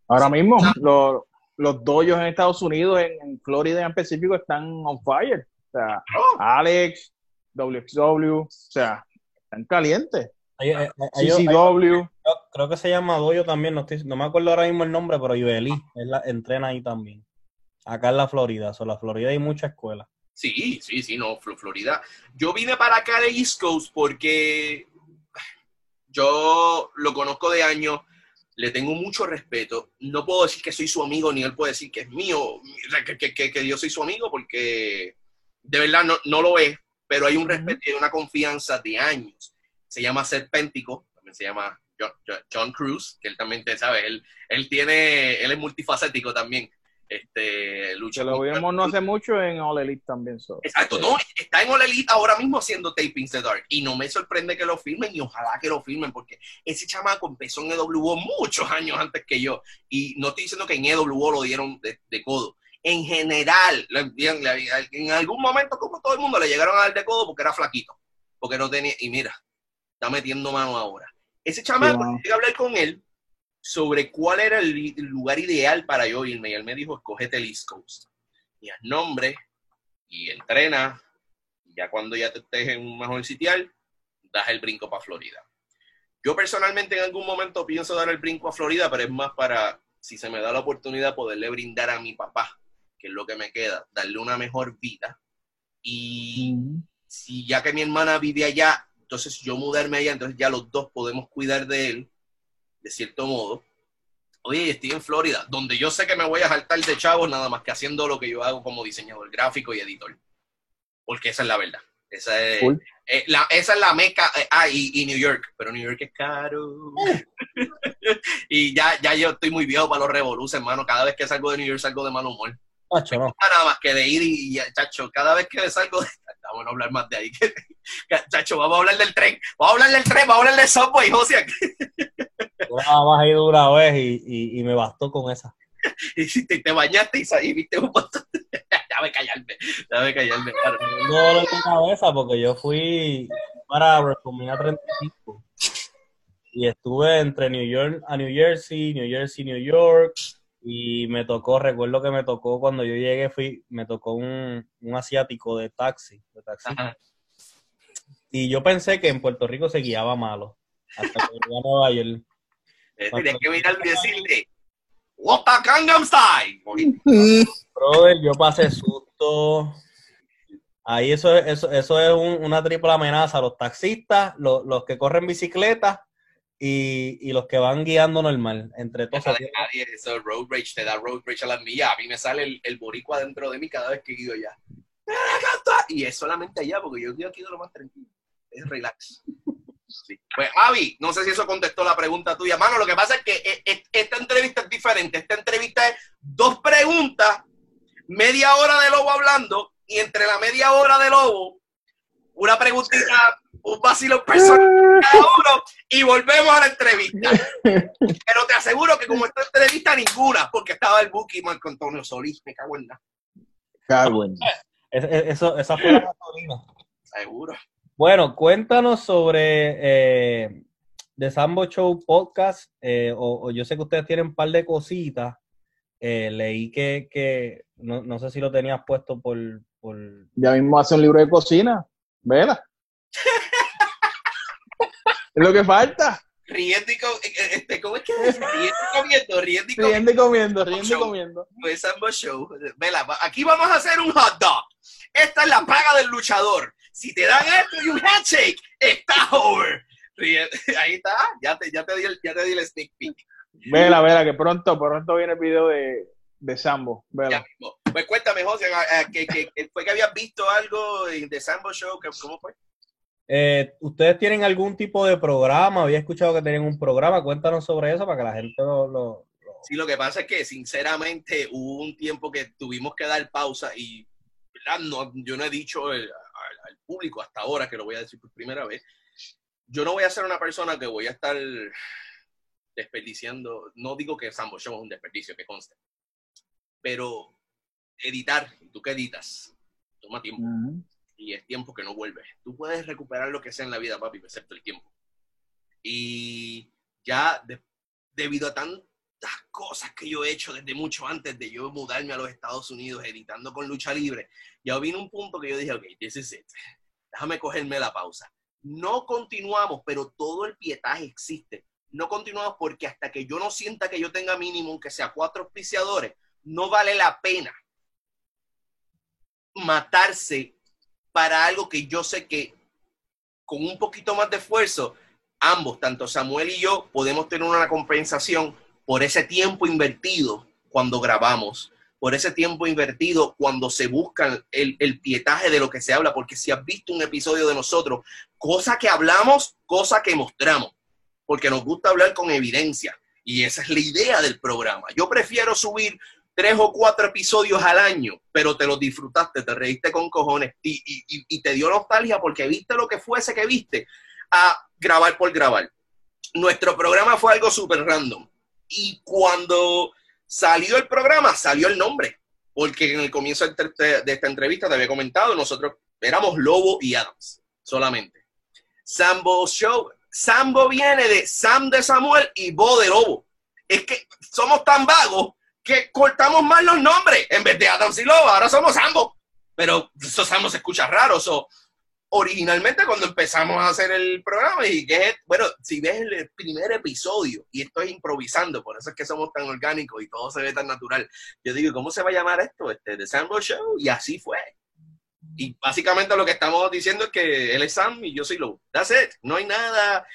Ahora mismo, los, los doyos en Estados Unidos, en, en Florida en específico, están on fire. O sea, Oh, Alex, WXW, o sea, están calientes. Hay- hay- hay- hay- CCW. creo que se llama Doyo también, no, estoy- no me acuerdo ahora mismo el nombre, pero Ibeli es la- entrena ahí también. Acá en la Florida, o la Florida hay muchas escuelas. Sí, sí, sí, no, Fl- Florida. Yo vine para acá de East Coast porque yo lo conozco de años, le tengo mucho respeto. No puedo decir que soy su amigo, ni él puede decir que es mío, que, que- que- que yo soy su amigo, porque de verdad no, no lo es, pero hay un respeto y una confianza de años. Se llama Serpéntico, también se llama John, John- John Cruz, que él también te sabe, él, él tiene, él es multifacético también. Este, lucha Que lo vimos no hace mucho en All Elite también. so. Exacto, no, está en All Elite ahora mismo haciendo tapings de Dark y no me sorprende que lo filmen y ojalá que lo filmen porque ese chamaco empezó en EWO muchos años antes que yo y no estoy diciendo que en EWO lo dieron de, de codo. En general, en algún momento como todo el mundo le llegaron a dar de codo porque era flaquito, porque no tenía, y mira, está metiendo mano ahora. Ese chamaco, Sí, mano. llegué a hablar con él sobre cuál era el, lugar ideal para yo irme y él me dijo, escógete el East Coast. Y haz nombre, y entrena, y ya cuando ya te estés en un mejor sitial, das el brinco para Florida. Yo personalmente en algún momento pienso dar el brinco a Florida, pero es más para, si se me da la oportunidad, poderle brindar a mi papá, que es lo que me queda, darle una mejor vida. Y Ujú. si ya que mi hermana vive allá, entonces yo mudarme allá, entonces ya los dos podemos cuidar de él, de cierto modo. Oye, estoy en Florida, donde yo sé que me voy a saltar de chavos nada más que haciendo lo que yo hago como diseñador gráfico y editor. Porque esa es la verdad. Esa es, Cool. eh, la, esa es la meca. eh, ah, y, y New York, pero New York es caro. y ya, ya yo estoy muy viejo para los revoluces, hermano. Cada vez que salgo de New York salgo de mal humor. Macho, no. Nada más que de ir y, chacho, cada vez que salgo de... Está bueno hablar más de ahí. que- chacho, vamos a hablar del tren. Vamos a hablar del tren, vamos a hablar del subway, José. Nada más he ido una vez y, y, y me bastó con esa. Y si te, te bañaste y viste un montón. Déjame callarme, déjame callarme. claro. Tengo dolor de cabeza porque yo fui para WrestleMania 35 y estuve entre New York a New Jersey, New Jersey, New York y me tocó, recuerdo que me tocó cuando yo llegué, fui, me tocó un, un asiático de taxi, de taxi. Ajá. Y yo pensé que en Puerto Rico se guiaba malo. Hasta que llegué a Nueva York. Eh, Tenías que mirarme y decirle, Wapa Gangnam Style. Brother, yo pasé susto. Ahí eso, es- eso, eso es un- una triple amenaza. Los taxistas, los, los que corren bicicleta y, y los que van guiando normal. Entre todos. Nadie, eso road rage, te da road rage a las millas. A mí me sale el, el boricua dentro de mí cada vez que guío ya. Y es solamente allá, porque yo guío aquí de lo más tranquilo. Es relax. Sí. Pues, Avi, no sé si eso contestó la pregunta tuya. Mano, lo que pasa es que eh, eh, esta entrevista es diferente. Esta entrevista es dos preguntas, media hora de Lobo hablando, y entre la media hora de Lobo, una preguntita, un vacilo personal cada uno, y volvemos a la entrevista. Pero te aseguro que como esta entrevista, ninguna, porque estaba el Buki Marco Antonio Solís, me cago en nada. Cago en- es- eso, esa fue la gasolina. Seguro. Bueno, cuéntanos sobre eh, The Sambo Show Podcast. eh, o, o yo sé que ustedes tienen un par de cositas. Eh, leí que, que no, no sé si lo tenías puesto por, por Ya mismo hace un libro de cocina. Vela. es lo que falta. Riendo y co- eh, eh, este, ¿cómo es que es? Riendo y comiendo, riendo y comiendo. Riendo y comiendo, riendo y comiendo. Pues Sambo Show. Vela, aquí vamos a hacer un hot dog. Esta es la paga del luchador. Si te dan esto y un handshake, está over. Ahí está, ya te, ya te, di, el, ya te di el sneak peek. Vela, vela, que pronto, pronto viene el video de, de Sambo. Ya Vela. mismo. Pues cuéntame, José, que, que- que fue que habías visto algo de Sambo Show, ¿cómo fue? Eh, ¿Ustedes tienen algún tipo de programa? Había escuchado que tenían un programa. Cuéntanos sobre eso para que la gente lo... lo- lo- Sí, lo que pasa es que sinceramente hubo un tiempo que tuvimos que dar pausa y ¿verdad? No, yo no he dicho el- al, al público hasta ahora, que lo voy a decir por primera vez, yo no voy a ser una persona que voy a estar desperdiciando, no digo que Sambo Show es un desperdicio, que conste, pero editar, tú que editas, toma tiempo. Y es tiempo que no vuelve. Tú puedes recuperar lo que sea en la vida, papi, excepto el tiempo. Y ya debido a tantas cosas que yo he hecho desde mucho antes de yo mudarme a los Estados Unidos editando con lucha libre, ya vino un punto que yo dije, ok, this is it. Déjame cogerme la pausa. No continuamos, pero todo el pietaje existe. No continuamos porque hasta que yo no sienta que yo tenga mínimo, aunque sea cuatro auspiciadores, no vale la pena matarse para algo que yo sé que con un poquito más de esfuerzo, ambos, tanto Samuel y yo, podemos tener una compensación por ese tiempo invertido cuando grabamos, por ese tiempo invertido cuando se busca el, el, pietaje de lo que se habla, porque si has visto un episodio de nosotros, cosa que hablamos, cosa que mostramos, porque nos gusta hablar con evidencia. Y esa es la idea del programa. Yo prefiero subir tres o cuatro episodios al año, pero te los disfrutaste, te reíste con cojones y, y, te dio nostalgia porque viste lo que fuese que viste a grabar por grabar. Nuestro programa fue algo súper random. Y cuando salió el programa, salió el nombre. Porque en el comienzo de esta entrevista te había comentado, nosotros éramos Lobo y Adams, solamente. Sambo Show, Sambo viene de Sam de Samuel y Bo de Lobo. Es que somos tan vagos que cortamos mal los nombres. En vez de Adam Lobo, ahora somos ambos. Pero esos ambos se escucha raro. originalmente cuando empezamos a hacer el programa, y que bueno, si ves el primer episodio, y estoy improvisando, por eso es que somos tan orgánicos y todo se ve tan natural, yo digo, ¿cómo se va a llamar esto? Este, The Sambo Show, y así fue. Y básicamente lo que estamos diciendo es que él es Sam y yo soy Lobo. That's it. No hay nada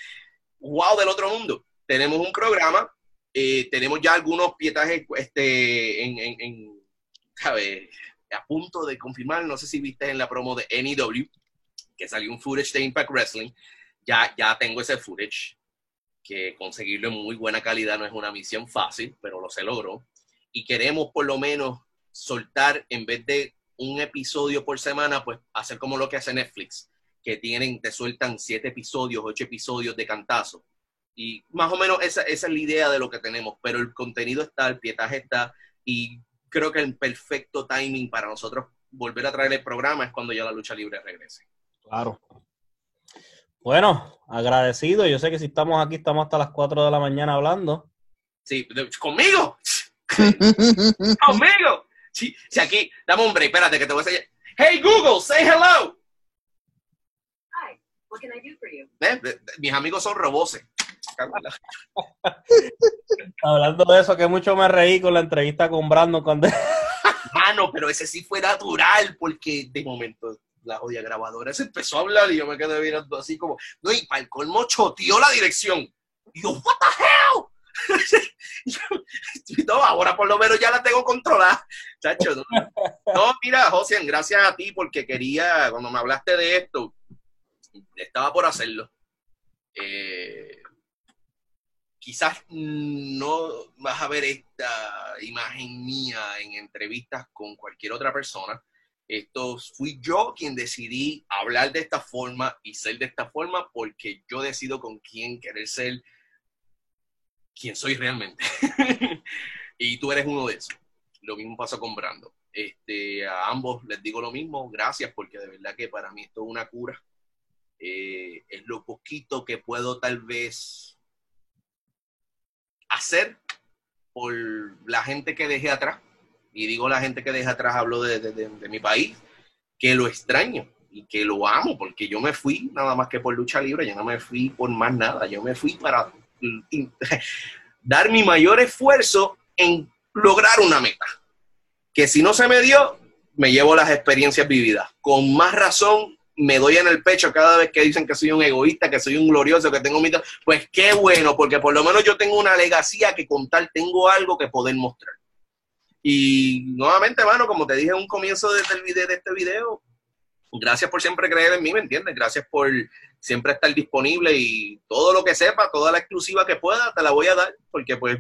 wow del otro mundo. Tenemos un programa eh, tenemos ya algunos pietajes este, en, en, en a punto de confirmar. No sé si viste en la promo de NEW que salió un footage de Impact Wrestling. Ya, ya tengo ese footage, que conseguirlo en muy buena calidad no es una misión fácil, pero lo se logró. Y queremos por lo menos soltar, en vez de un episodio por semana, pues hacer como lo que hace Netflix, que tienen, te sueltan siete episodios, ocho episodios de cantazo y más o menos esa, esa, es la idea de lo que tenemos, pero el contenido está, el pietaje está, y creo que el perfecto timing para nosotros volver a traer el programa es cuando ya la lucha libre regrese. Claro. Bueno, agradecido. Yo sé que si estamos aquí, estamos hasta las 4 de la mañana hablando. Sí, conmigo. conmigo. Sí, sí, aquí, dame un break, espérate que te voy a decir. Hey Google, say hello. Hi, what can I do for you? ¿Eh? Mis amigos son roboses. Hablando de eso, que mucho me reí con la entrevista con Brandon cuando... Mano, pero ese sí fue natural, porque de momento la odia grabadora se empezó a hablar y yo me quedé mirando así como, no, y para el colmo choteó la dirección. Y yo, what the hell? no, ahora por lo menos ya la tengo controlada. Chacho, no, no mira, José, gracias a ti porque quería, cuando me hablaste de esto, estaba por hacerlo. Eh, quizás no vas a ver esta imagen mía en entrevistas con cualquier otra persona. Esto fui yo quien decidí hablar de esta forma y ser de esta forma porque yo decido con quién querer ser quien soy realmente. y tú eres uno de esos. Lo mismo pasó con Brando. Este, a ambos les digo lo mismo, gracias porque de verdad que para mí esto es una cura. Eh, es lo poquito que puedo tal vez hacer por la gente que dejé atrás, y digo la gente que dejé atrás, hablo de, mi país, que lo extraño y que lo amo, porque yo me fui nada más que por lucha libre, yo no me fui por más nada, yo me fui para dar mi mayor esfuerzo en lograr una meta, que si no se me dio, me llevo las experiencias vividas. Con más razón, me doy en el pecho cada vez que dicen que soy un egoísta, que soy un glorioso, que tengo mito, pues qué bueno, porque por lo menos yo tengo una legacía que contar, tengo algo que poder mostrar. Y nuevamente, hermano, como te dije en un comienzo de este video, gracias por siempre creer en mí, ¿me entiendes? Gracias por siempre estar disponible y todo lo que sepa, toda la exclusiva que pueda, te la voy a dar, porque pues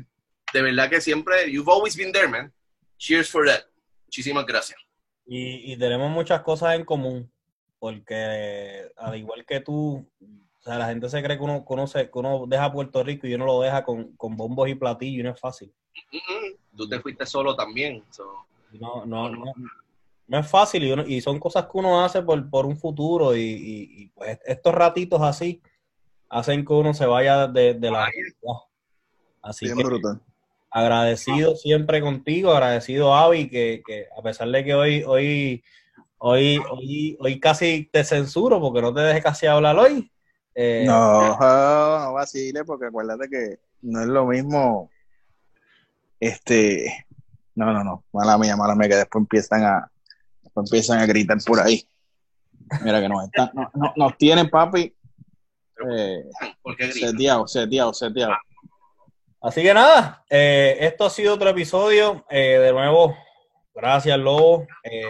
de verdad que siempre, you've always been there, man. Cheers for that. Muchísimas gracias. y tenemos muchas cosas en común porque al igual que tú, O sea, la gente se cree que uno, conoce, que uno deja Puerto Rico y uno lo deja con, con bombos y platillos y no es fácil. Tú te fuiste solo también. No, no, no, no, es fácil y, y, son cosas que uno hace por, por un futuro y, y, pues estos ratitos así hacen que uno se vaya de, de la... Así que agradecido siempre contigo, agradecido Avi, que, que a pesar de que hoy, hoy, hoy, hoy, hoy casi te censuro porque no te dejes casi hablar hoy. Eh, no, no vacile, porque acuérdate que no es lo mismo. Este, no, no, no, mala mía, mala mía, que después empiezan a, después empiezan a gritar por ahí. Mira que nos están, no, no, nos tienen, papi. Eh, seteado, seteado, seteado. Así que nada, eh, esto ha sido otro episodio. Eh, de nuevo, gracias, Lobo. Eh,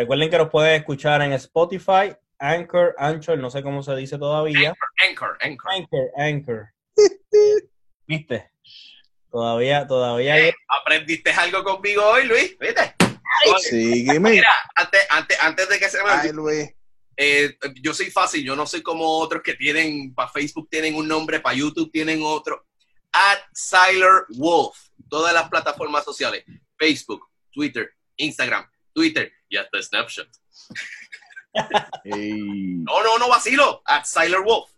recuerden que nos pueden escuchar en Spotify, Anchor, Anchor, no sé cómo se dice todavía. Anchor, Anchor. Anchor, Anchor. ¿Viste? Todavía, todavía. ¿Aprendiste algo conmigo hoy, Luis? ¿Viste? Sí, Mira, antes, antes, antes de que se me Ay, Luis. yo soy fácil, yo no soy como otros que tienen, para Facebook tienen un nombre, para YouTube tienen otro at Siler Wolf. Todas las plataformas sociales. Facebook, Twitter, Instagram, Twitter y hasta Snapchat. No, no, no vacilo. At Siler Wolf.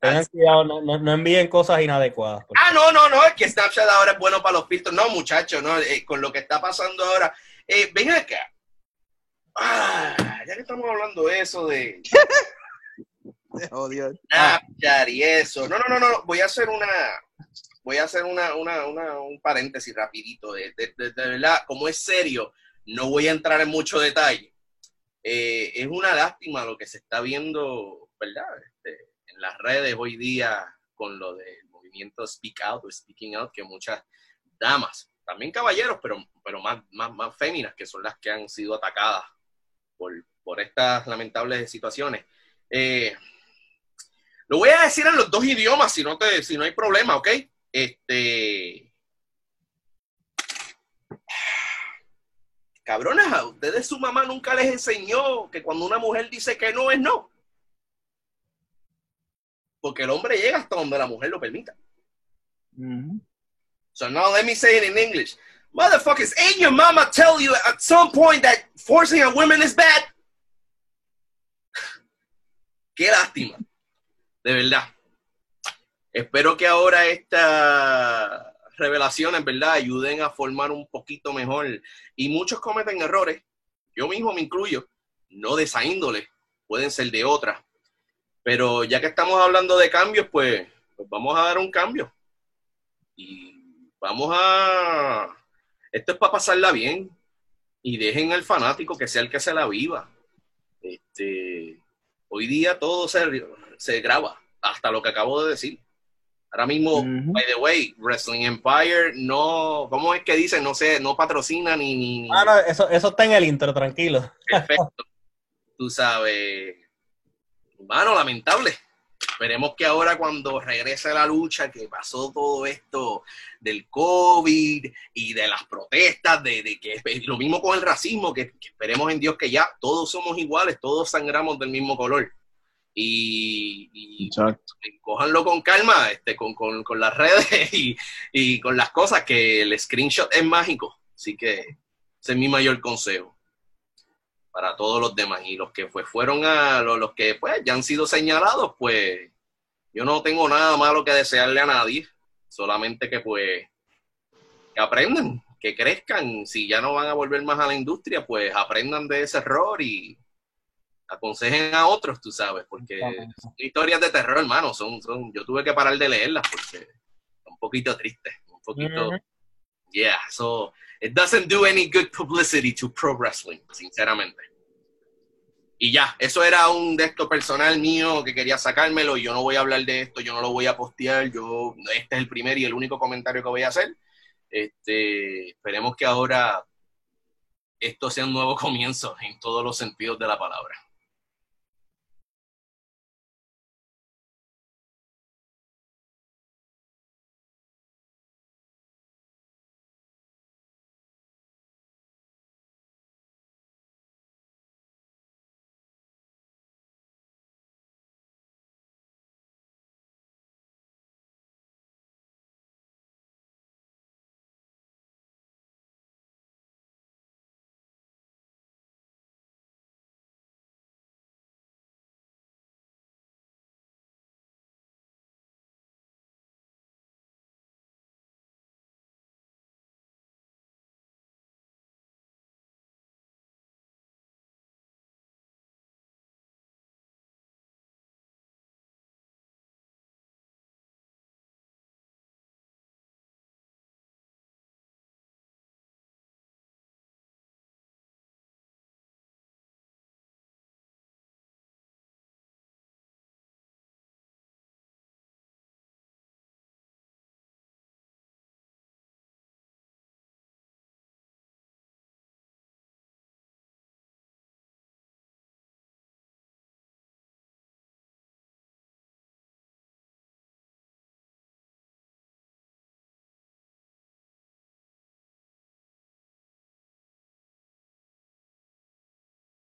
no, envíen cosas inadecuadas. Ah, no, no, no, es que Snapchat ahora es bueno para los filtros. No, muchachos, no, eh, con lo que está pasando ahora. Eh, ven acá. Ah, ya que estamos hablando de eso de Oh, Dios. Snapchat y eso. No, no, no, no. Voy a hacer una. Voy a hacer una, una, una un paréntesis rapidito. De, de, de, verdad, como es serio, no voy a entrar en mucho detalle. Eh, es una lástima lo que se está viendo, ¿verdad? Este, en las redes hoy día con lo del movimiento Speak Out o Speaking Out, que muchas damas, también caballeros, pero, pero más, más, más féminas, que son las que han sido atacadas por, por estas lamentables situaciones. Eh, lo voy a decir en los dos idiomas si no, te, si no hay problema, ¿ok? Este. Cabrones, a ustedes su mamá nunca les enseñó que cuando una mujer dice que no es no. Porque el hombre llega hasta donde la mujer lo permita. So now let me say it in English. Motherfuckers, ain't your mama tell you at some point that forcing a woman is bad? Qué lástima de verdad. Espero que ahora estas revelaciones, ¿verdad?, ayuden a formar un poquito mejor. Y muchos cometen errores, yo mismo me incluyo, no de esa índole, pueden ser de otra. Pero ya que estamos hablando de cambios, pues, pues vamos a dar un cambio. Y vamos a... Esto es para pasarla bien. Y dejen al fanático que sea el que se la viva. Este, hoy día todo se se graba, hasta lo que acabo de decir. Ahora mismo, by the way, Wrestling Empire no, ¿cómo es que dice? No sé, no patrocina ni... ni... Ah, no, eso, eso está en el intro, tranquilo. Perfecto. Tú sabes, humano, lamentable. Esperemos que ahora cuando regrese la lucha, que pasó todo esto del COVID y de las protestas, de, de que lo mismo con el racismo, que, que, esperemos en Dios que ya todos somos iguales, todos sangramos del mismo color y, y cójanlo con calma, este, con, con, con las redes y, y, con las cosas, que el screenshot es mágico. Así que ese es mi mayor consejo para todos los demás. Y los que pues, fueron a los, los que pues, ya han sido señalados, pues yo no tengo nada malo que desearle a nadie, solamente que pues que aprendan, que crezcan, si ya no van a volver más a la industria, pues aprendan de ese error y aconsejen a otros, tú sabes, porque son historias de terror, hermano, son, son, yo tuve que parar de leerlas porque son un poquito tristes, un poquito, yeah, so it doesn't do any good publicity to pro wrestling, sinceramente. Y ya, eso era un de esto personal mío que quería sacármelo. Yo no voy a hablar de esto, yo no lo voy a postear. Yo, este es el primer y el único comentario que voy a hacer. Este, esperemos que ahora esto sea un nuevo comienzo en todos los sentidos de la palabra.